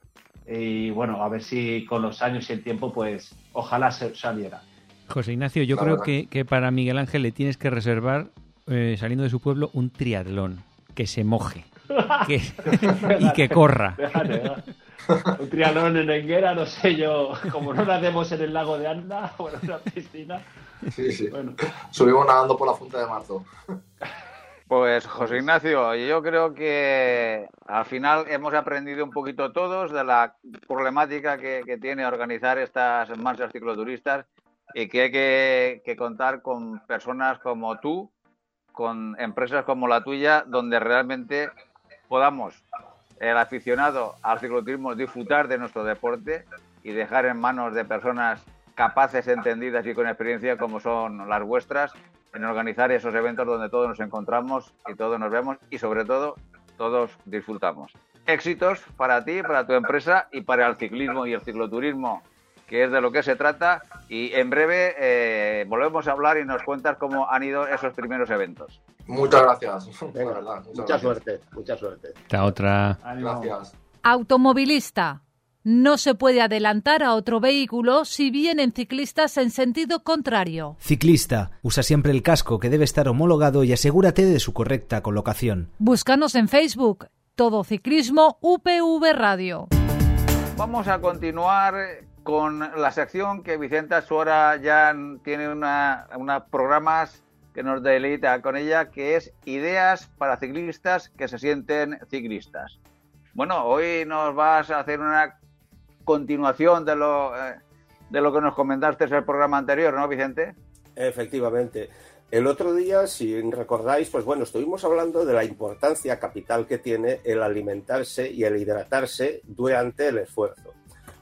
Y bueno, a ver si con los años y el tiempo, pues ojalá se saliera. José Ignacio, yo La creo que, que para Miguel Ángel le tienes que reservar, eh, saliendo de su pueblo, un triatlón. Que se moje. <laughs> que- y que corra. <laughs> Un triatlón en Enguera, no sé yo, como no lo hacemos en el lago de Anda <laughs> o en una piscina. Sí, sí. Bueno, Subimos nadando por la Funta de Marzo. <laughs> Pues José Ignacio, yo creo que al final hemos aprendido un poquito todos de la problemática que, que tiene organizar estas marchas cicloturistas y que hay que, que contar con personas como tú, con empresas como la tuya, donde realmente podamos, el aficionado al cicloturismo, disfrutar de nuestro deporte y dejar en manos de personas capaces, entendidas y con experiencia como son las vuestras en organizar esos eventos donde todos nos encontramos y todos nos vemos y sobre todo todos disfrutamos. Éxitos para ti, para tu empresa y para el ciclismo y el cicloturismo, que es de lo que se trata. Y en breve eh, volvemos a hablar y nos cuentas cómo han ido esos primeros eventos. Muchas gracias. <laughs> Venga, La verdad, muchas mucha gracias. suerte, mucha suerte. Esta otra. Gracias. Automovilista. No se puede adelantar a otro vehículo si vienen ciclistas en sentido contrario. Ciclista, usa siempre el casco que debe estar homologado y asegúrate de su correcta colocación. Búscanos en Facebook. Todo Ciclismo UPV Radio. Vamos a continuar con la sección que Vicenta Suara ya tiene una, unos programas que nos deleita con ella, que es Ideas para ciclistas que se sienten ciclistas. Bueno, hoy nos vas a hacer una continuación de lo, eh, de lo que nos comentaste en el programa anterior, ¿no, Vicente? Efectivamente. El otro día, si recordáis, pues bueno, estuvimos hablando de la importancia capital que tiene el alimentarse y el hidratarse durante el esfuerzo.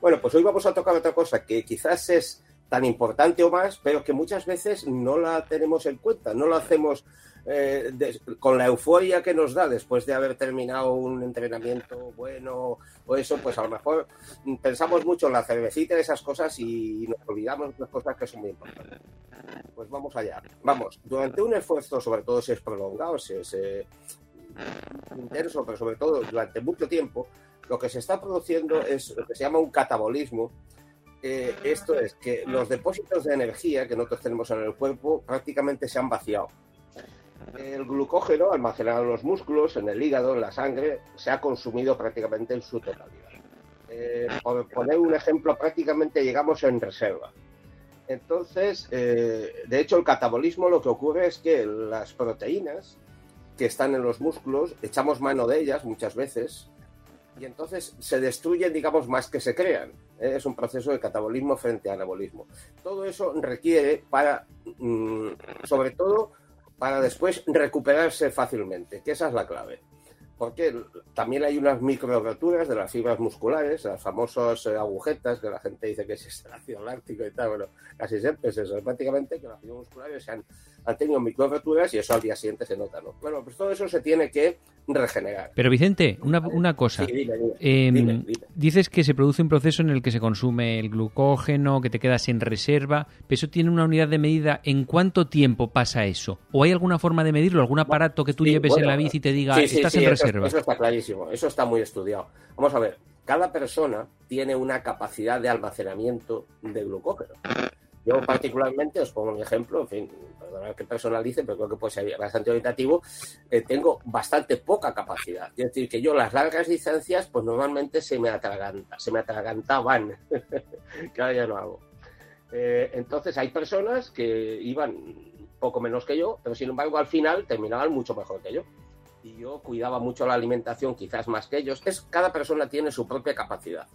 Bueno, pues hoy vamos a tocar otra cosa que quizás es tan importante o más, pero que muchas veces no la tenemos en cuenta, no lo hacemos eh, con la euforia que nos da después de haber terminado un entrenamiento bueno o eso, pues a lo mejor pensamos mucho en la cervecita y esas cosas y nos olvidamos de las cosas que son muy importantes. Pues vamos allá. Vamos, durante un esfuerzo, sobre todo si es prolongado, si es eh, intenso, pero sobre todo durante mucho tiempo, lo que se está produciendo es lo que se llama un catabolismo. Eh, esto es que los depósitos de energía que nosotros tenemos en el cuerpo prácticamente se han vaciado. El glucógeno almacenado en los músculos, en el hígado, en la sangre, se ha consumido prácticamente en su totalidad. eh, por poner un ejemplo, prácticamente llegamos en reserva. Entonces, eh, de hecho, el catabolismo lo que ocurre es que las proteínas que están en los músculos, echamos mano de ellas muchas veces y entonces se destruyen, digamos, más que se crean. Es un proceso de catabolismo frente a anabolismo. Todo eso requiere para, mm, sobre todo, para después recuperarse fácilmente, que esa es la clave porque también hay unas micro roturas de las fibras musculares, las famosas eh, agujetas que la gente dice que es ácido láctico y tal, bueno, casi siempre es eso, prácticamente que las fibras musculares se han, tenido micro roturas y eso al día siguiente se nota, ¿no? Bueno, pues todo eso se tiene que regenerar. Pero Vicente, una, una cosa, em, dices que se produce un proceso en el que se consume el glucógeno, que te quedas sin reserva, pero eso tiene una unidad de medida, ¿en cuánto tiempo pasa eso? ¿O hay alguna forma de medirlo, algún aparato que tú lleves en la bici y te diga, estás en reserva? Eso está clarísimo, eso está muy estudiado. Vamos a ver, cada persona tiene una capacidad de almacenamiento de glucógeno. Yo particularmente, os pongo un ejemplo, en fin, perdonad que personalice, pero creo que puede ser bastante orientativo, eh, tengo bastante poca capacidad. Es decir, que yo las largas distancias, pues normalmente se me atraganta, se me atragantaban, <laughs> que ahora ya no hago. Eh, entonces hay personas que iban poco menos que yo, pero sin embargo al final terminaban mucho mejor que yo y yo cuidaba mucho la alimentación, quizás más que ellos. Es cada persona tiene su propia capacidad.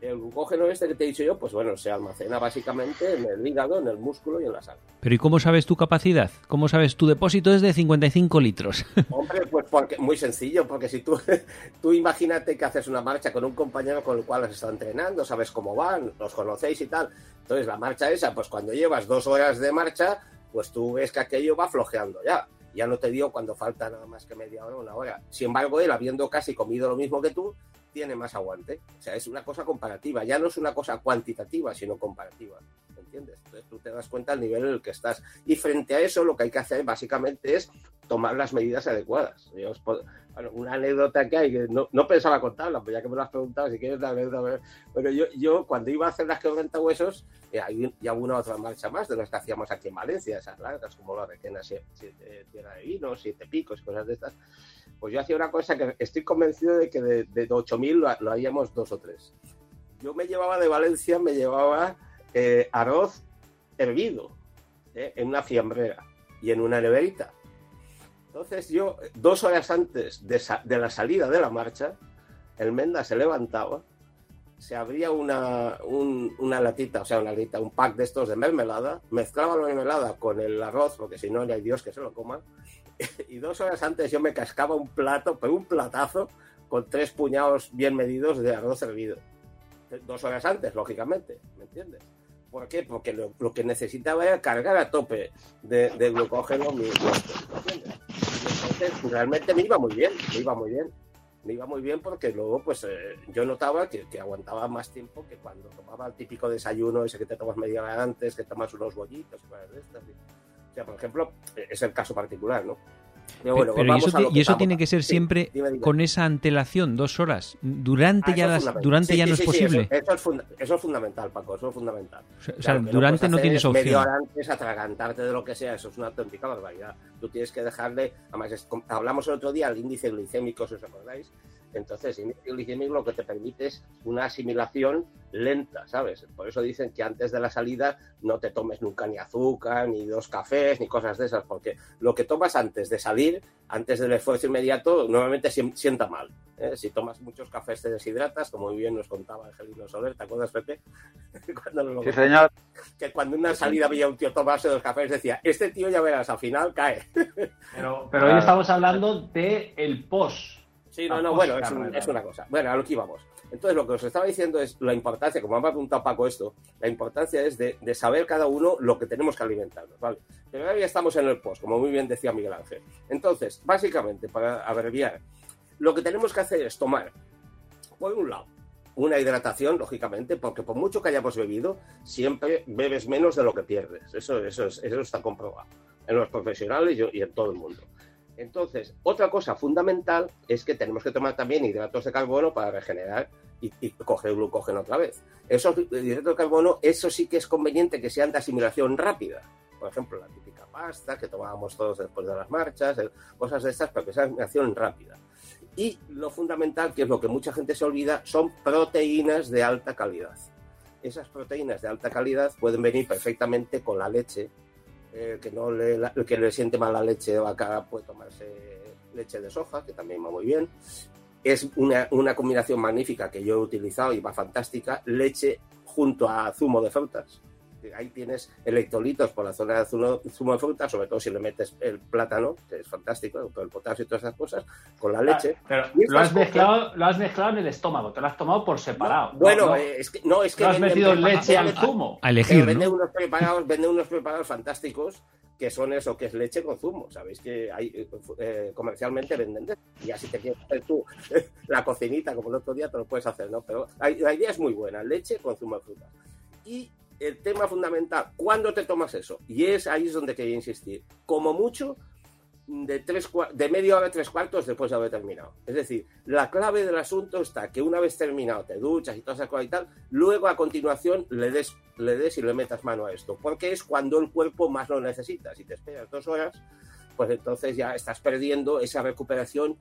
El glucógeno este que te he dicho yo, pues bueno, se almacena básicamente en el hígado, en el músculo y en la sangre. Pero ¿y cómo sabes tu capacidad? ¿Cómo sabes tu depósito es de 55 litros? <laughs> Hombre, pues porque, muy sencillo, porque si tú, <laughs> tú imagínate que haces una marcha con un compañero con el cual has estado entrenando, sabes cómo van, los conocéis y tal. Entonces la marcha esa, pues cuando llevas dos horas de marcha, pues tú ves que aquello va flojeando ya ya no te dio cuando falta nada más que media hora o una hora. Sin embargo, él, habiendo casi comido lo mismo que tú, tiene más aguante. O sea, es una cosa comparativa, ya no es una cosa cuantitativa, sino comparativa. ¿Entiendes? Entonces tú te das cuenta del nivel en el que estás. Y frente a eso, lo que hay que hacer básicamente es tomar las medidas adecuadas. bueno, una anécdota que hay, que no, pensaba contarla, pero ya que me lo has preguntado, si quieres la anécdota. Pero yo, yo cuando iba a hacer las huesos eh, hay ya una otra marcha más de las que hacíamos aquí en Valencia, esas largas, como la Requena, siete, Tierra de Vino, Siete Picos, cosas de estas. Pues yo hacía una cosa que estoy convencido de que de, de 8.000 lo, lo haríamos dos o tres. Yo me llevaba de Valencia, me llevaba eh, arroz hervido eh, en una fiambrera y en una neverita. Entonces yo, dos horas antes de, la salida de la marcha, el Menda se levantaba, se abría una, una latita, o sea, una latita, un pack de estos de mermelada, mezclaba la mermelada con el arroz, porque si no, no hay Dios que se lo coma, <laughs> y dos horas antes yo me cascaba un plato, pero un platazo, con tres puñados bien medidos de arroz hervido. Dos horas antes, lógicamente, ¿me entiendes? ¿Por qué? Porque lo, que necesitaba era cargar a tope de, glucógeno mi Entonces, realmente me iba muy bien, me iba muy bien. Me iba muy bien porque luego, pues, eh, yo notaba que, aguantaba más tiempo que cuando tomaba el típico desayuno ese que te tomas media hora antes, que tomas unos bollitos y cosas de estas. Sea, por ejemplo, es el caso particular, ¿no? Pero, y eso, tiene que ser siempre con esa antelación, dos horas. Durante ah, ya, durante ya no es posible. Eso, es fundamental, Paco, eso es fundamental. O sea, durante no tienes opción. Media hora antes atragantarte de lo que sea, eso es una auténtica barbaridad. Tú tienes que dejarle, además, hablamos el otro día del índice glicémico, si os acordáis, entonces, el glicémico lo que te permite es una asimilación lenta, ¿sabes? Por eso dicen que antes de la salida no te tomes nunca ni azúcar, ni dos cafés, ni cosas de esas, porque lo que tomas antes de salir, antes del esfuerzo inmediato, normalmente sienta mal. ¿eh? Si tomas muchos cafés te deshidratas, como muy bien nos contaba Angelino Soler, ¿te acuerdas, Pepe? <laughs> cuando sí, señor. Que cuando una salida había un tío tomarse dos cafés, decía, este tío ya verás, al final cae. <laughs> Pero, pero hoy estamos hablando de el post Sí, no, no, bueno, es, una cosa. Bueno, a lo que íbamos. Entonces, lo que os estaba diciendo es la importancia, como me ha preguntado Paco esto, la importancia es de, saber cada uno lo que tenemos que alimentarnos, ¿vale? Pero ahora ya estamos en el post, como muy bien decía Miguel Ángel. Entonces, básicamente, para abreviar, lo que tenemos que hacer es tomar, por un lado, una hidratación, lógicamente, porque por mucho que hayamos bebido, siempre bebes menos de lo que pierdes. Eso, eso, eso está comprobado en los profesionales y en todo el mundo. Entonces, otra cosa fundamental es que tenemos que tomar también hidratos de carbono para regenerar y, coger glucógeno otra vez. Esos hidratos de carbono, eso sí que es conveniente que sean de asimilación rápida. Por ejemplo, la típica pasta que tomábamos todos después de las marchas, cosas de estas, pero que sea asimilación rápida. Y lo fundamental, que es lo que mucha gente se olvida, son proteínas de alta calidad. Esas proteínas de alta calidad pueden venir perfectamente con la leche. Eh, que no le, el que le siente mal la leche de vaca puede tomarse leche de soja, que también va muy bien. Es una, una combinación magnífica que yo he utilizado y va fantástica. Leche junto a zumo de frutas ahí tienes electrolitos por la zona de zumo, zumo, de fruta, sobre todo si le metes el plátano, que es fantástico, con el potasio y todas esas cosas, con la leche. pero lo has, mezclado, lo has mezclado en el estómago, te lo has tomado por separado. bueno, no, es que no, es que. No has metido leche al zumo. A elegir. Vende, ¿no? unos preparados, vende unos preparados fantásticos que son eso, que es leche con zumo. Sabéis que hay eh, comercialmente venden y así te quieres hacer tú <laughs> la cocinita como el otro día te lo puedes hacer, ¿no? Pero la idea es muy buena, leche con zumo de fruta. Y el tema fundamental, ¿cuándo te tomas eso? Y es ahí es donde quería insistir. Como mucho, de, tres, de media hora tres cuartos después de haber terminado. Es decir, la clave del asunto está que una vez terminado te duchas y todas esas cosas y tal, luego a continuación le des, le des y le metas mano a esto, porque es cuando el cuerpo más lo necesita. Si te esperas dos horas, pues entonces ya estás perdiendo esa recuperación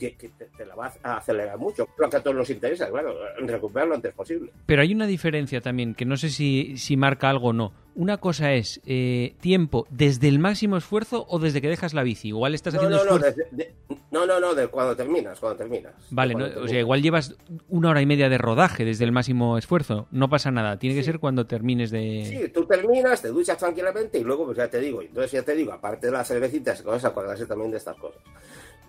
que, que te, te, la va a acelerar mucho. Lo que a todos nos interesa, claro, recuperar lo antes posible. Pero hay una diferencia también, que no sé si, si marca algo o no. Una cosa es eh, tiempo desde el máximo esfuerzo o desde que dejas la bici. Igual estás no, haciendo no, esfuerzo. No, de, no, no, no, de cuando terminas, cuando terminas. Vale, cuando terminas. o sea, igual llevas una hora y media de rodaje desde el máximo esfuerzo. No pasa nada, tiene que Sí. ser cuando termines de... Sí, tú terminas, te duchas tranquilamente y luego, pues ya te digo, entonces ya te digo, aparte de las cervecitas cosas, acordarse también de estas cosas.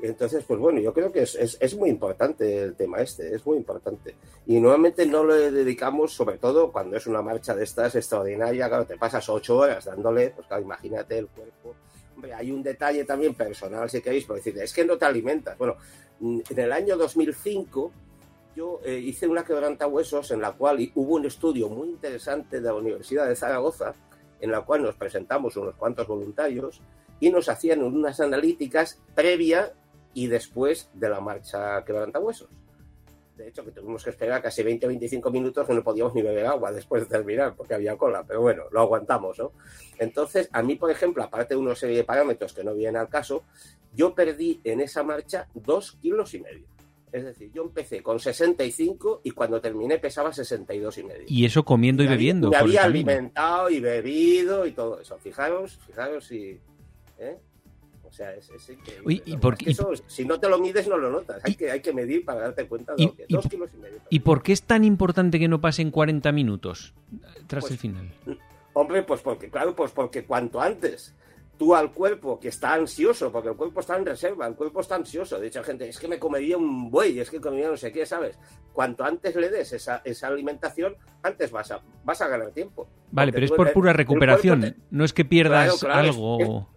Entonces, pues bueno, yo creo que es, es, es, muy importante el tema este, es muy importante. Y nuevamente no le dedicamos, sobre todo cuando es una marcha de estas extraordinaria, claro, te pasas ocho horas dándole, pues claro, imagínate el cuerpo. Hombre, hay un detalle también personal, si queréis, por decir, es que no te alimentas. Bueno, en el año 2005 yo eh, hice una quebrantahuesos en la cual hubo un estudio muy interesante de la Universidad de Zaragoza, en la cual nos presentamos unos cuantos voluntarios y nos hacían unas analíticas previa y después de la marcha quebrantahuesos. De hecho, que tuvimos que esperar casi 20 o 25 minutos que no podíamos ni beber agua después de terminar porque había cola, pero bueno, lo aguantamos, ¿no? Entonces, a mí, por ejemplo, aparte de una serie de parámetros que no vienen al caso, yo perdí en esa marcha dos kilos y medio. Es decir, yo empecé con 65 y cuando terminé pesaba 62 y medio. Y eso comiendo y, me bebiendo. Me por el había alimentado y bebido y todo eso. Fijaros, fijaros si... ¿eh? O sea, es, es increíble. Uy, ¿y ¿no? por Es que eso, si no te lo mides, no lo notas. Hay, y- que, hay que medir para darte cuenta de y- lo que Dos kilos y medio. ¿Y por qué es tan importante que no pasen 40 minutos tras Pues- el final? Hombre, pues porque, claro, pues porque cuanto antes tú al cuerpo que está ansioso, porque el cuerpo está en reserva, el cuerpo está ansioso. De hecho, hay gente, es que me comería un buey, es que comería no sé qué, ¿sabes? Cuanto antes le des esa, esa alimentación, antes vas a, vas a ganar tiempo. Vale, Porque pero es por pura recuperación. te- No es que pierdas Claro, claro, es- algo.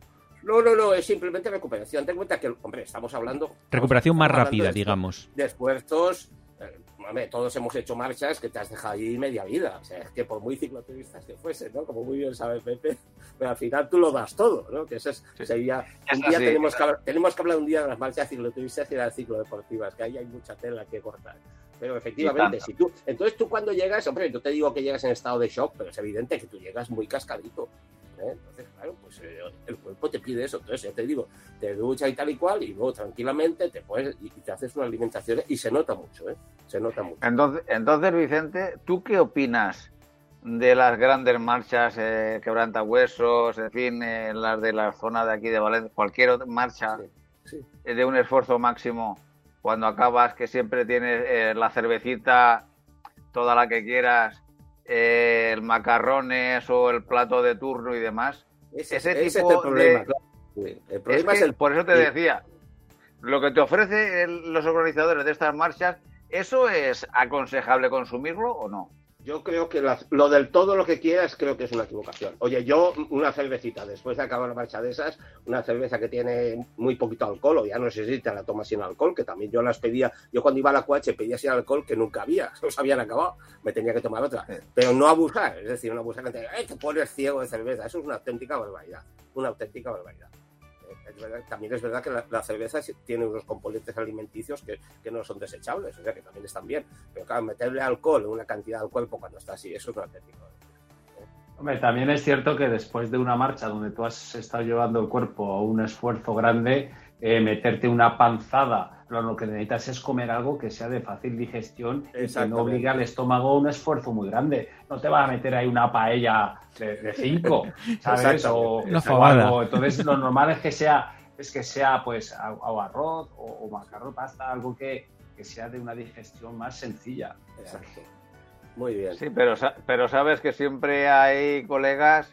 No, no, no, es simplemente recuperación. Ten en cuenta que, hombre, estamos hablando... estamos- Recuperación más hablando rápida, de- digamos. de esfuerzos. eh, hombre, todos hemos hecho marchas que te has dejado ahí media vida. O sea, es que por muy cicloturistas que fuesen, ¿no? Como muy bien sabe Pepe, pero al final tú lo das todo, ¿no? Que eso es, sería. Un día así. tenemos, que, hablar- tenemos que hablar un día de las marchas cicloturistas y de las ciclodeportivas, que ahí hay mucha tela que cortar. Pero efectivamente, si tú. Entonces tú cuando llegas, hombre, yo te digo que llegas en estado de shock, pero es evidente que tú llegas muy cascadito. ¿Eh? Entonces, claro, pues eh, el cuerpo te pide eso. Entonces, ya te digo, te duchas y tal y cual, y luego tranquilamente te puedes y te haces una alimentación y se nota mucho, ¿eh? Se nota mucho. Entonces, entonces, Vicente, ¿tú qué opinas de las grandes marchas, eh, quebrantahuesos, en fin, eh, las de la zona de aquí de Valencia, cualquier otra marcha Sí, sí. de un esfuerzo máximo, cuando acabas que siempre tienes eh, la cervecita, toda la que quieras, eh, el macarrones o el plato de turno y demás? Ese, Ese ese tipo es el problema, de- claro. Sí, El Es problema que es, el. Por eso te sí. decía, lo que te ofrece el- los organizadores de estas marchas, ¿eso es aconsejable consumirlo o no? Yo creo que las- lo del todo lo que quieras creo que es una equivocación. Oye, yo una cervecita, después de acabar la marcha de esas, una cerveza que tiene muy poquito alcohol, o ya no sé si te la tomas sin alcohol, que también yo las pedía, yo cuando iba a la cuache pedía sin alcohol que nunca había, <laughs> no se habían acabado, me tenía que tomar otra. Sí. Pero no abusar, es decir, no abusar que te, "Eh, te pones ciego de cerveza, eso es una auténtica barbaridad, una auténtica barbaridad. También es verdad que la, cerveza tiene unos componentes alimenticios que, que no son desechables, o sea que también están bien. Pero claro, meterle alcohol en una cantidad al cuerpo cuando está así, eso es una auténtica. Hombre, también es cierto que después de una marcha donde tú has estado llevando el cuerpo a un esfuerzo grande, eh, meterte una panzada. Lo que necesitas es comer algo que sea de fácil digestión y que no obligue al estómago a un esfuerzo muy grande. No te vas a meter ahí una paella de, cinco, <laughs> ¿sabes? O, o Entonces, lo normal es que sea, es que sea pues o arroz o, o macarrón, pasta, algo que, que sea de una digestión más sencilla. Exacto. Muy bien. Sí, pero, pero sabes que siempre hay colegas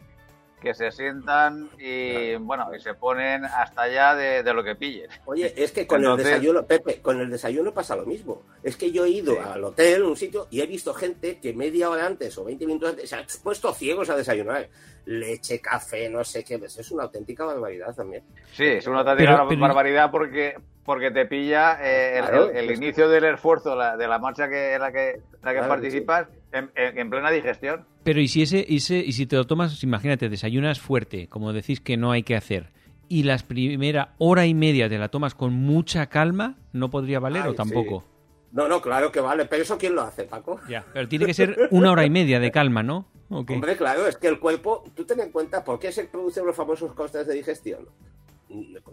que se sientan y bueno y se ponen hasta allá de, lo que pillen. Oye, es que con el desayuno, Pepe, con el desayuno pasa lo mismo. Es que yo he ido al hotel, un sitio, y he visto gente que media hora antes o 20 minutos antes se ha puesto ciegos a desayunar. Leche, café, no sé qué. Es una auténtica barbaridad también. Sí, es una auténtica barbaridad porque porque te pilla eh, el, inicio del esfuerzo de la marcha que, en la que, la que participas en, plena digestión. Pero ¿y si, ese, y si te lo tomas, imagínate, desayunas fuerte, como decís que no hay que hacer, y las primera hora y media te la tomas con mucha calma, ¿no podría valer o tampoco? No, no, claro que vale, pero eso ¿quién lo hace, Paco? Ya, pero tiene que ser una hora y media de calma, ¿no? Hombre, claro, es que el cuerpo, tú ten en cuenta por qué se producen los famosos costes de digestión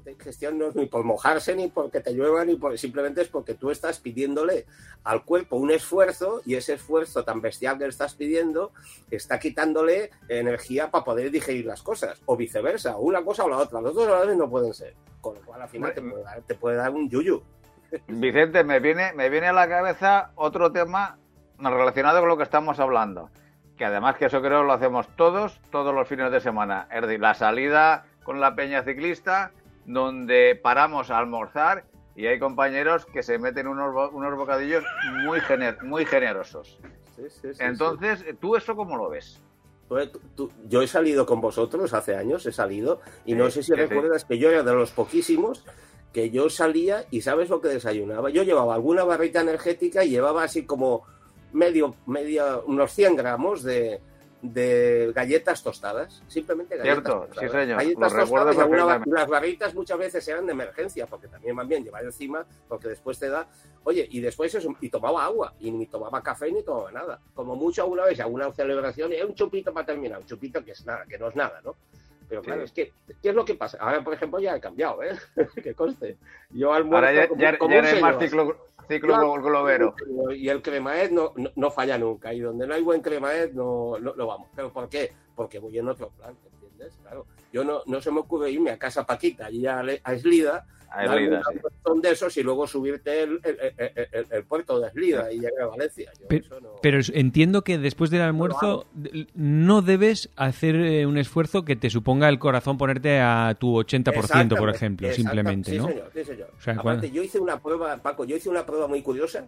de gestión no es ni por mojarse, ni porque te llueva, ni por, simplemente es porque tú estás pidiéndole al cuerpo un esfuerzo y ese esfuerzo tan bestial que le estás pidiendo está quitándole energía para poder digerir las cosas, o viceversa, una cosa o la otra. Los dos a la vez no pueden ser, con lo cual al final te puede dar, un yuyu. Vicente, me viene, me viene a la cabeza otro tema relacionado con lo que estamos hablando, que además que eso creo lo hacemos todos, todos los fines de semana, es decir, la salida con la peña ciclista, donde paramos a almorzar y hay compañeros que se meten unos, unos bocadillos muy, gener, muy generosos. Entonces, ¿tú eso cómo lo ves? Pues, yo he salido con vosotros hace años, he salido, y no sé si recuerdas que yo era de los poquísimos que yo salía y sabes lo que desayunaba. Yo llevaba alguna barrita energética y llevaba así como medio, media, unos 100 gramos de, de galletas tostadas, simplemente galletas Cierto, tostadas. sí señor, galletas tostadas y las barritas muchas veces eran de emergencia, porque también van bien llevar encima, porque después te da, oye, y después eso, y tomaba agua, y ni tomaba café ni tomaba nada, como mucho alguna vez, alguna celebración, y un chupito para terminar, un chupito que es nada, que no es nada, ¿no? Pero claro, es que, ¿qué es lo que pasa? Ahora, por ejemplo, ya he cambiado, ¿eh? <laughs> que conste. Yo almuerzo Ahora ya, como, ya, como ya más ciclo, ciclo globero. Y el cremaed no, no, falla nunca. Y donde no hay buen cremaed, no, no, vamos. ¿Pero por qué? Porque voy en otro plan, ¿entiendes? Claro. Yo no, no se me ocurre irme a casa Paquita, allí a, a Eslida, son de esos y luego subirte el, el, puerto de Eslida y llegar a Valencia. pero, entiendo que después del almuerzo no debes hacer eh, un esfuerzo que te suponga el corazón ponerte a tu 80%, por ejemplo, simplemente, ¿no? Sí, señor, sí, señor. Aparte, yo hice una prueba, Paco, yo hice una prueba muy curiosa.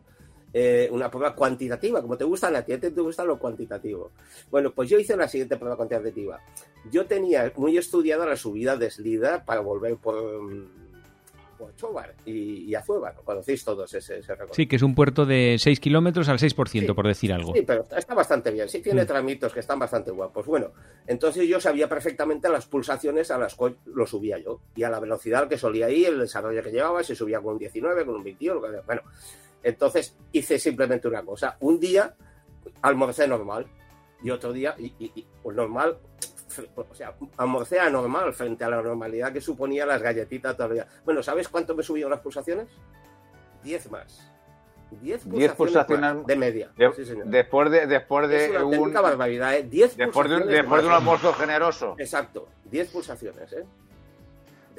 Eh, una prueba cuantitativa, como te gusta a ti, te gusta lo cuantitativo. Bueno, pues yo hice la siguiente prueba cuantitativa. Yo tenía muy estudiada la subida de Eslida para volver por, y, y Azuévar. Conocéis todos ese, ese Sí, que es un puerto de 6 kilómetros al 6%, por decir algo. Sí, pero está bastante bien. Sí, tiene mm. tramitos que están bastante guapos. Bueno, entonces yo sabía perfectamente las pulsaciones a las cuales lo subía yo y a la velocidad que solía ir, el desarrollo que llevaba, si subía con un 19, con un 21. Bueno, entonces hice simplemente una cosa. Un día almorcé normal y otro día, y, y, pues normal, o sea, almorcé normal frente a la normalidad que suponía las galletitas todavía. Bueno, ¿sabes cuánto me subieron las pulsaciones? Diez más. Diez pulsaciones, de media. Después de, después de es una barbaridad, ¿eh? Diez después de, después de un almuerzo generoso. Exacto, diez pulsaciones, ¿eh?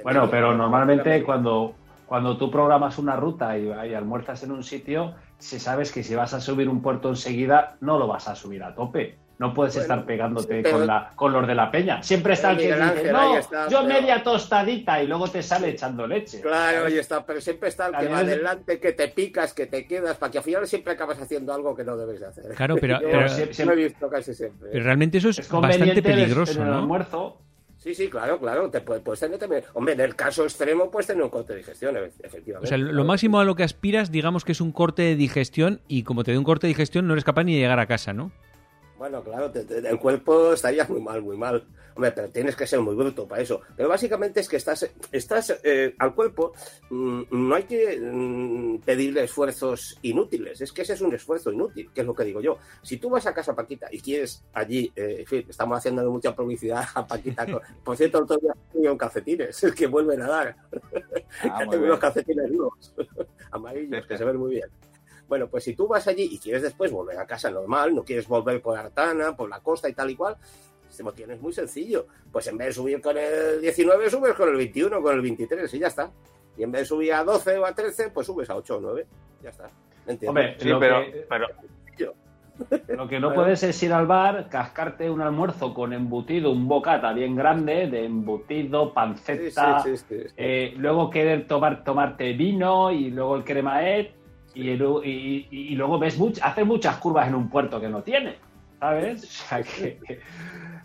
bueno, pero normalmente cuando, cuando tú programas una ruta y, y, almuerzas en un sitio, si sabes que si vas a subir un puerto enseguida, no lo vas a subir a tope. No puedes estar pegándote con, la, con los de la peña. Siempre está el que dice, no, yo media tostadita y luego te sale echando leche. Claro, ahí está, pero siempre está el que va adelante, que te picas, que te quedas, para que al final siempre acabas haciendo algo que no debes de hacer. Claro, pero, <laughs> he visto casi siempre. Pero realmente eso es, bastante peligroso, en el almuerzo. Sí, sí, claro, claro. Te puedes, tener también. Hombre, en el caso extremo puedes tener un corte de digestión, efectivamente. O sea, lo máximo a lo que aspiras, digamos que es un corte de digestión y como te dé un corte de digestión no eres capaz ni de llegar a casa, ¿no? Bueno, claro, el cuerpo estaría muy mal, muy mal. Hombre, pero tienes que ser muy bruto para eso. Pero básicamente es que estás, estás eh, al cuerpo, mm, no hay que mm, pedirle esfuerzos inútiles. Es que ese es un esfuerzo inútil, que es lo que digo yo. Si tú vas a casa Paquita y quieres allí, eh, en fin, estamos haciendo mucha publicidad a Paquita. <laughs> por cierto, el otro día tengo calcetines, <laughs> es que vuelven a dar. Ah, <laughs> tengo unos calcetines nuevos, amarillos, que se ven muy bien. Bueno, pues si tú vas allí y quieres después volver a casa normal, no quieres volver por Artana, por la costa y tal y cual, este motivo es muy sencillo. Pues en vez de subir con el 19, subes con el 21, con el 23 y ya está. Y en vez de subir a 12 o a 13, pues subes a 8 o 9. Ya está. Hombre, sí, pero, pero, lo que no puedes es ir al bar, cascarte un almuerzo con embutido, un bocata bien grande de embutido, panceta, eh, luego querer tomar, tomarte vino y luego el cremaet y, y, luego ves hace muchas curvas en un puerto que no tiene, ¿sabes?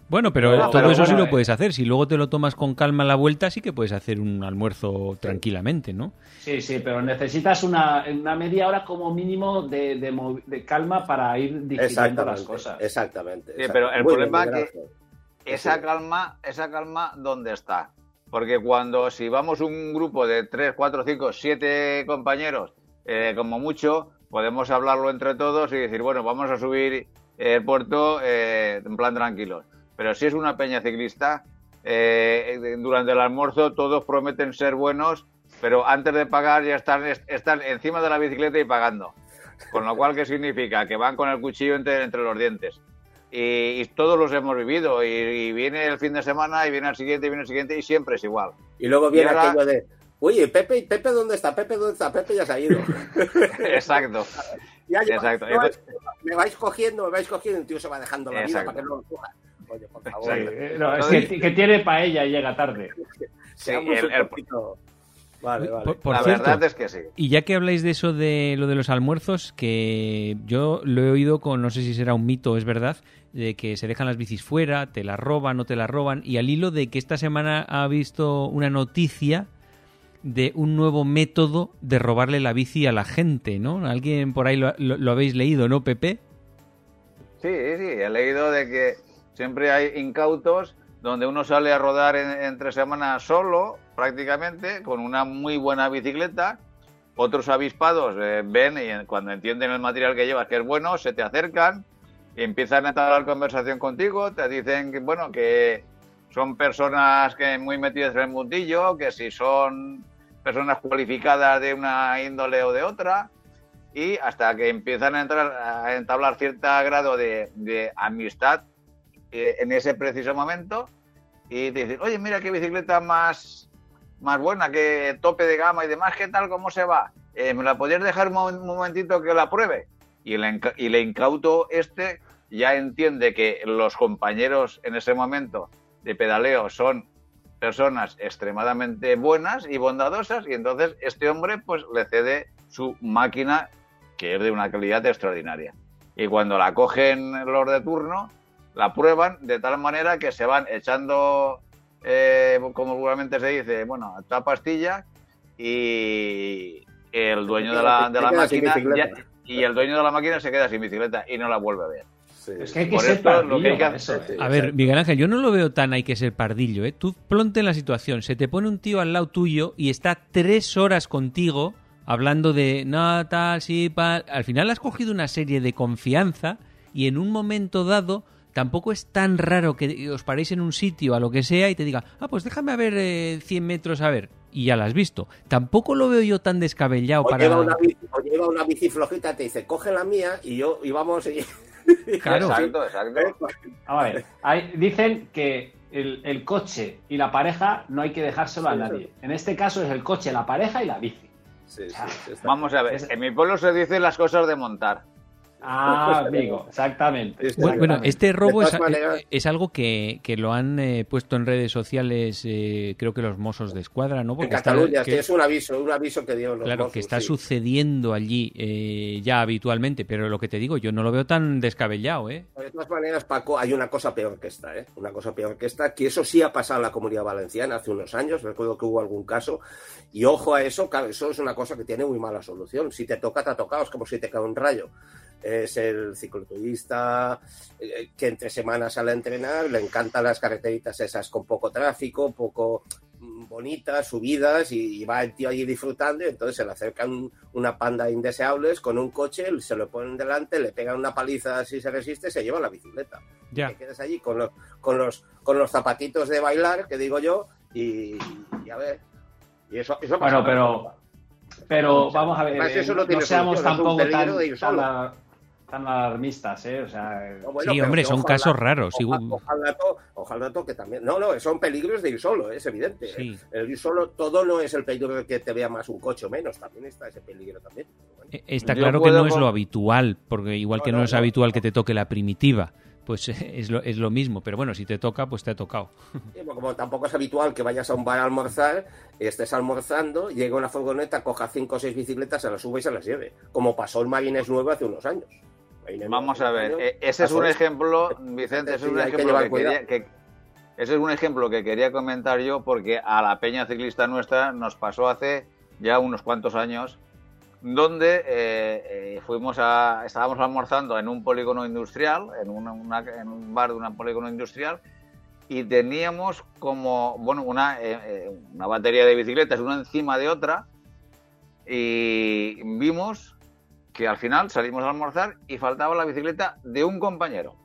Bueno, pero todo eso sí lo eh. puedes hacer. Si luego te lo tomas con calma a la vuelta, sí que puedes hacer un almuerzo tranquilamente, ¿no? Sí, sí, pero necesitas una, una media hora como mínimo de, de, calma para ir digiriendo las cosas. Exactamente. Sí, pero el problema es que esa calma, esa calma, ¿dónde está? Porque cuando si vamos un grupo de 3, 4, 5, 7 compañeros eh, como mucho, podemos hablarlo entre todos y decir, bueno, vamos a subir el puerto eh, en plan tranquilo. Pero si es una peña ciclista, eh, durante el almuerzo todos prometen ser buenos, pero antes de pagar ya están, están encima de la bicicleta y pagando. Con lo cual, ¿qué significa? Que van con el cuchillo entre, entre los dientes. Y, todos los hemos vivido. Y, viene el fin de semana, y viene el siguiente, y viene el siguiente, y siempre es igual. Y luego viene aquello de, Oye, Pepe, Pepe, ¿dónde está? Pepe, ¿dónde está? Pepe ya se ha ido. <laughs> <laughs> Exacto. ya Exacto. Me vais cogiendo, me vais cogiendo, el tío se va dejando la vida para que no lo coja. Oye, por favor. no, es que, que, tiene paella y llega tarde. <laughs> Sí, el, el... Vale, vale. Por, la verdad es que sí. Y ya que habláis de eso de lo de los almuerzos, que yo lo he oído con, no sé si será un mito o es verdad, de que se dejan las bicis fuera, te las roban, no te las roban, y al hilo de que esta semana ha visto una noticia de un nuevo método de robarle la bici a la gente, ¿no? Alguien por ahí lo, habéis leído, ¿no, Pepe? Sí, sí, he leído de que siempre hay incautos donde uno sale a rodar en, tres semanas solo, prácticamente, con una muy buena bicicleta. Otros avispados eh, ven y cuando entienden el material que llevas que es bueno, se te acercan y empiezan a la conversación contigo, te dicen que, bueno, que son personas que muy metidas en el mundillo, que si son personas cualificadas de una índole o de otra, y hasta que empiezan a, entrar, a entablar cierto grado de, amistad eh, en ese preciso momento, y te dicen, oye, mira qué bicicleta más, más buena, qué tope de gama y demás, ¿qué tal, cómo se va? Eh, ¿Me la podrías dejar un, momentito que la pruebe? Y y el incauto este ya entiende que los compañeros en ese momento de pedaleo son personas extremadamente buenas y bondadosas y entonces este hombre pues le cede su máquina que es de una calidad extraordinaria. Y cuando la cogen los de turno, la prueban de tal manera que se van echando, eh, como vulgarmente se dice, bueno, esta pastilla y el dueño de la, de la máquina y el dueño de la máquina se queda sin bicicleta y no la vuelve a ver. Es que hay que ser pardillo. A ver, Miguel Ángel, yo no lo veo tan hay que ser pardillo, ¿eh? Tú plonte en la situación. Se te pone un tío al lado tuyo y está tres horas contigo hablando de no, tal, sí, pa... Al final has cogido una serie de confianza y en un momento dado tampoco es tan raro que os paréis en un sitio a lo que sea y te diga, ah, pues déjame a ver eh, 100 metros a ver. Y ya la has visto. Tampoco lo veo yo tan descabellado o para. Lleva una bici, o lleva una bici flojita, te dice, coge la mía y yo y vamos. Y... <laughs> Claro. Exacto, exacto. A ver, dicen que el, coche y la pareja no hay que dejárselo a nadie. En este caso es el coche, la pareja y la bici. Vamos a ver, en mi pueblo se dicen las cosas de montar. Ah, amigo, exactamente. Bueno, este robo es, algo que, lo han eh, puesto en redes sociales, eh, creo que los mozos de escuadra, ¿no? Porque en Cataluña, que, es un aviso, un aviso que dio los Claro, que está sucediendo allí eh, ya habitualmente, pero lo que te digo, yo no lo veo tan descabellado, ¿eh? De todas maneras, Paco, hay una cosa peor que esta, ¿eh? Una cosa peor que esta, que eso sí ha pasado en la comunidad valenciana hace unos años, recuerdo que hubo algún caso, y ojo a eso, claro, eso es una cosa que tiene muy mala solución. Si te toca, te ha tocado, es como si te cae un rayo. Es el cicloturista eh, que entre semanas sale a entrenar, le encantan las carreteritas esas con poco tráfico, poco mm, bonitas, subidas, y, va el tío allí disfrutando, y entonces se le acercan una panda de indeseables con un coche, se lo ponen delante, le pegan una paliza si se resiste, se lleva la bicicleta. Ya. Y te quedas allí con los, con los, con los zapatitos de bailar, que digo yo, y, y a ver. Y eso, eso pasa. Bueno, pero, pero vamos a ver, Además, eso no seamos tampoco tan, tan, tan alarmistas, ¿eh? O sea, No, bueno, Sí, hombre, son ojalá- casos raros. Ojalá, Igual- ojalá, que también. No, no, son peligros de ir solo, es evidente. Sí. El ir solo, todo no es el peligro de que te vea más un coche o menos, también está ese peligro también. Bueno, Eh, Está claro que no es lo habitual, porque igual No, que no, no, es no. habitual que te toque la primitiva, pues <laughs> es lo, es lo mismo. Pero bueno, si te toca, pues te ha tocado. <laughs> Sí, como tampoco es habitual que vayas a un bar a almorzar, estés almorzando, llega una furgoneta, coja cinco o seis bicicletas, se las sube y se las lleve. Como pasó el Marines Nuevo hace unos años. Vamos a ver, eh, años, ese es un ejemplo, Vicente, ese es un que ejemplo que quería, que- ese es un ejemplo que quería comentar yo porque a la peña ciclista nuestra nos pasó hace ya unos cuantos años donde eh, eh, fuimos a estábamos almorzando en un polígono industrial, en, una- una- en un bar de un polígono industrial y teníamos como bueno una, eh, una batería de bicicletas una encima de otra y vimos que al final salimos a almorzar y faltaba la bicicleta de un compañero.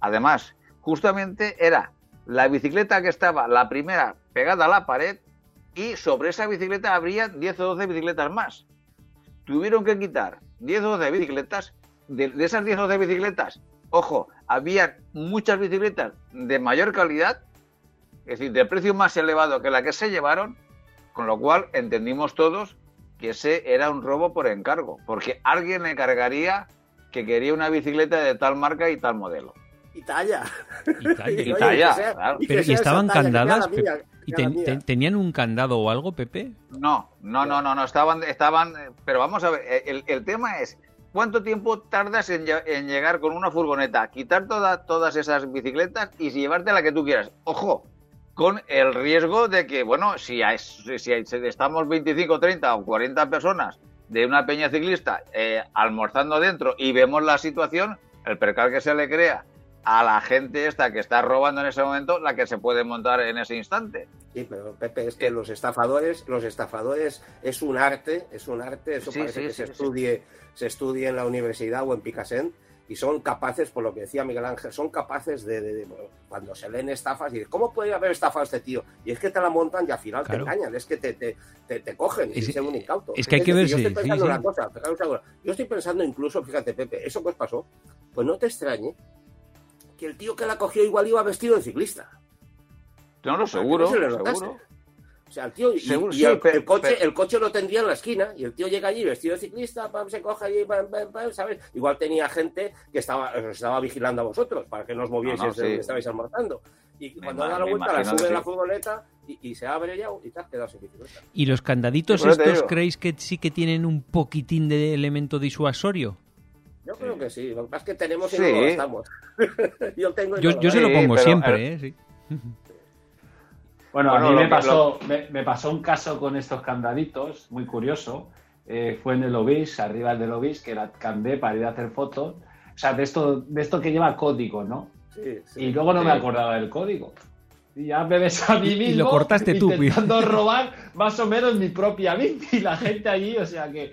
Además, justamente era la bicicleta que estaba la primera pegada a la pared y sobre esa bicicleta habría 10 o 12 bicicletas más. Tuvieron que quitar 10 o 12 bicicletas. De, esas 10 o 12 bicicletas, ojo, había muchas bicicletas de mayor calidad, es decir, de precio más elevado que la que se llevaron, con lo cual entendimos todos que ese era un robo por encargo, porque alguien le cargaría que quería una bicicleta de tal marca y tal modelo. Y talla. Y talla, <laughs> sea- claro. Pero, ¿y estaban talla, candadas, mía, Pepe? que ¿Y ten- ten- tenían un candado o algo, Pepe? No, no, no, no, no, estaban, estaban, pero vamos a ver, el, el tema es, ¿cuánto tiempo tardas en, en llegar con una furgoneta, quitar toda- todas esas bicicletas y llevarte la que tú quieras? Ojo, con el riesgo de que, bueno, si, si estamos 25, 30 o 40 personas de una peña ciclista eh, almorzando dentro y vemos la situación, el percal que se le crea a la gente esta que está robando en ese momento, la que se puede montar en ese instante. Sí, pero Pepe, es que los estafadores, los estafadores es un arte, es un arte, eso Sí, parece sí, que sí, se estudie, se estudie en la universidad o en Picassent y son capaces, por lo que decía Miguel Ángel, son capaces de, de- de- bueno, cuando se leen estafas y dicen, ¿cómo puede haber estafado a este tío? Y es que te la montan y al final Claro. te engañan, es que te, te, te, te cogen y Es- se un incauto. es que hay que ver Yo si- estoy pensando sí, una cosa, yo estoy pensando incluso, fíjate Pepe, eso que os pasó, pues no te extrañe que el tío que la cogió igual iba vestido de ciclista. No, no, seguro, se seguro. O sea, el tío, y, Seguro, y sí, el, el coche, el coche lo tendría en la esquina y el tío llega allí vestido de ciclista, pam, se coge allí, pam, pam, pam, ¿sabes? Igual tenía gente que estaba, os estaba vigilando a vosotros para que no os movieseis No, no, de donde sí. estabais almorzando. Y Me cuando da la vuelta, la sube que la sí. furgoneta y, y se abre ya y te has quedado sin bicicleta. ¿Y los candaditos Sí, estos creéis que sí que tienen un poquitín de elemento disuasorio? Yo creo que sí, lo que pasa es que tenemos y Sí. no lo gastamos. <laughs> yo tengo y Yo, yo se lo Sí, pongo pero, siempre, eh, ¿eh? Sí. <laughs> Bueno, Bueno, a mí me pasó, me, me pasó un caso con estos candaditos, muy curioso. Eh, fue en el Obis, arriba del Obis, que era candé para ir a hacer fotos. O sea, de esto, de esto que lleva código, ¿no? Sí, sí. Y luego no me acordaba del código. Y ya me ves a mí Y- y mismo lo cortaste tú, intentando <laughs> robar más o menos mi propia bici y la gente allí, o sea que...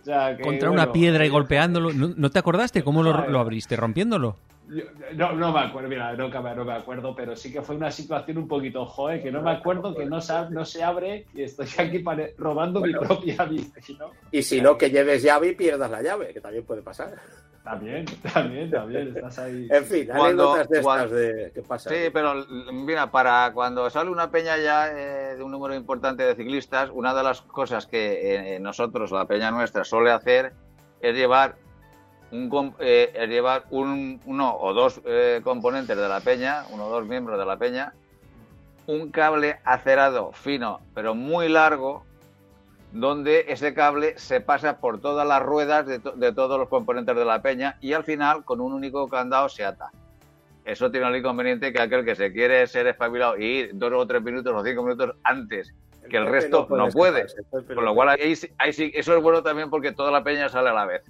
o sea que, Contra bueno, una piedra y golpeándolo. ¿No, no te acordaste cómo lo abriste? ¿Rompiéndolo? Yo- No, no me acuerdo, mira, no, me- no me acuerdo, pero sí que fue una situación un poquito, joder, que no me acuerdo, que no se, no se abre y estoy aquí robando mi propia bici, ¿no? Y si no, que lleves llave y pierdas la llave, que también puede pasar. También, también, también, estás ahí. En fin, Cuando- anécdotas de estas de qué pasa. Sí, pero mira, para cuando sale una peña ya eh, de un número importante de ciclistas, una de las cosas que eh, nosotros, la peña nuestra, suele hacer es llevar un eh, llevar un, uno o dos eh, componentes de la peña, uno o dos miembros de la peña, un cable acerado fino, pero muy largo, donde ese cable se pasa por todas las ruedas de, to- de todos los componentes de la peña y al final con un único candado se ata. Eso tiene el inconveniente que aquel que se quiere ser espabilado y ir dos o tres minutos o cinco minutos antes, que el Pepe resto no puede. el con lo cual ahí, ahí sí, eso es bueno también porque toda la peña sale a la vez.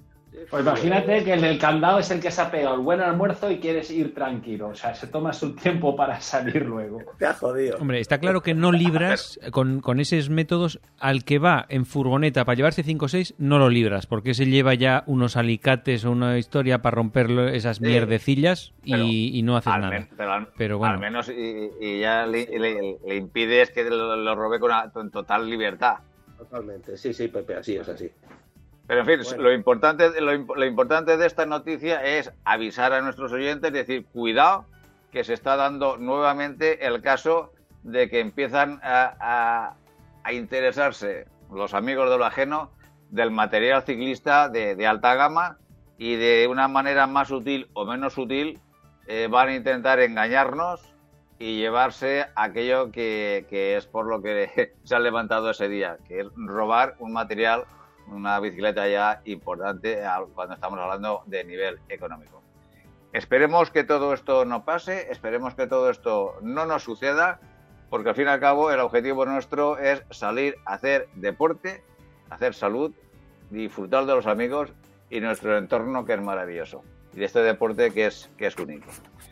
Pues imagínate que el candado es el que se ha pegado el buen almuerzo y quieres ir tranquilo. O sea, se toma su tiempo para salir luego. Te ha jodido. Hombre, está claro que no libras <laughs> con, con esos métodos al que va en furgoneta para llevarse 5 o 6, no lo libras, porque se lleva ya unos alicates o una historia para romper esas Sí. mierdecillas y, no hacer Al nada. men- pero al, Pero bueno. al menos y, y ya le, le- le impides que lo, lo robe con una- con total libertad. Totalmente. Sí, sí, Pepe, así es así. Pero en fin, Bueno. lo, importante, lo, lo importante de esta noticia es avisar a nuestros oyentes, decir, cuidado, que se está dando nuevamente el caso de que empiezan a, a- a interesarse los amigos de lo ajeno del material ciclista de, de alta gama y de una manera más sutil o menos sutil eh, van a intentar engañarnos y llevarse aquello que, que es por lo que <laughs> se ha levantado ese día, que es robar un material, una bicicleta ya importante cuando estamos hablando de nivel económico. Esperemos que todo esto no pase, esperemos que todo esto no nos suceda, porque al fin y al cabo el objetivo nuestro es salir a hacer deporte, hacer salud, disfrutar de los amigos y nuestro entorno que es maravilloso. Y de este deporte que es, que es único.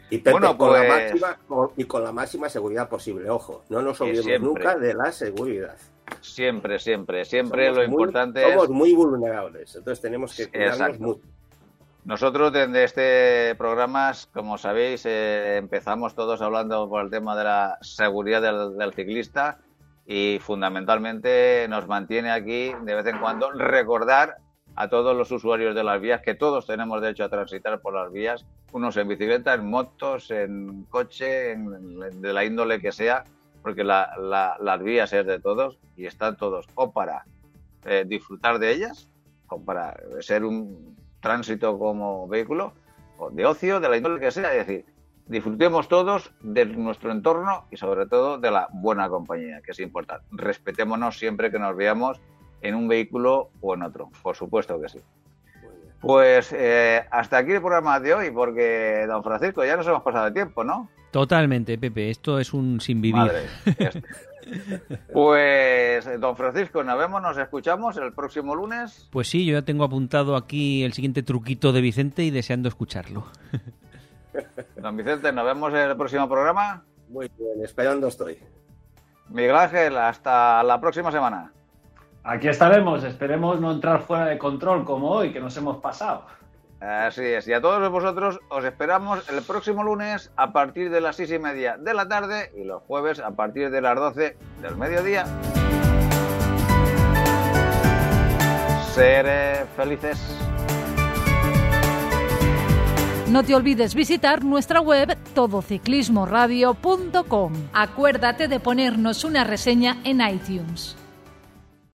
Y Pepe, Bueno, con la pues- máxima, con- y con la máxima seguridad posible, ojo, no nos olvidemos nunca de la seguridad. Siempre, siempre, siempre Somos lo muy- importante Somos es muy vulnerables, entonces tenemos que cuidarnos Exacto. mucho. Nosotros desde este programa, como sabéis, eh, empezamos todos hablando por el tema de la seguridad del, del ciclista y fundamentalmente nos mantiene aquí de vez en cuando recordar a todos los usuarios de las vías que todos tenemos derecho a transitar por las vías, unos en bicicleta, en motos, en coche, en- en- de la índole que sea, porque la- la- las vías es de todos y están todos o para eh, disfrutar de ellas o para ser un tránsito como vehículo, o de ocio, de la índole que sea. Es decir, disfrutemos todos de nuestro entorno y sobre todo de la buena compañía, que es importante. Respetémonos siempre que nos veamos en un vehículo o en otro, por supuesto que sí. Pues eh, hasta aquí el programa de hoy, porque, don Francisco, ya nos hemos pasado de tiempo, ¿no? Totalmente, Pepe. Esto es un sin vivir. Madre. este. <laughs> Pues, don Francisco, nos vemos, nos escuchamos el próximo lunes. Pues sí, yo ya tengo apuntado aquí el siguiente truquito de Vicente y deseando escucharlo. <laughs> Don Vicente, nos vemos en el próximo programa. Muy bien, esperando estoy. Miguel Ángel, hasta la próxima semana. Aquí estaremos, esperemos no entrar fuera de control como hoy, que nos hemos pasado. Así es, y a todos vosotros os esperamos el próximo lunes a partir de las seis y media de la tarde y los jueves a partir de las 12 del mediodía. Seré felices. No te olvides visitar nuestra web todociclismoradio.com. Acuérdate de ponernos una reseña en iTunes.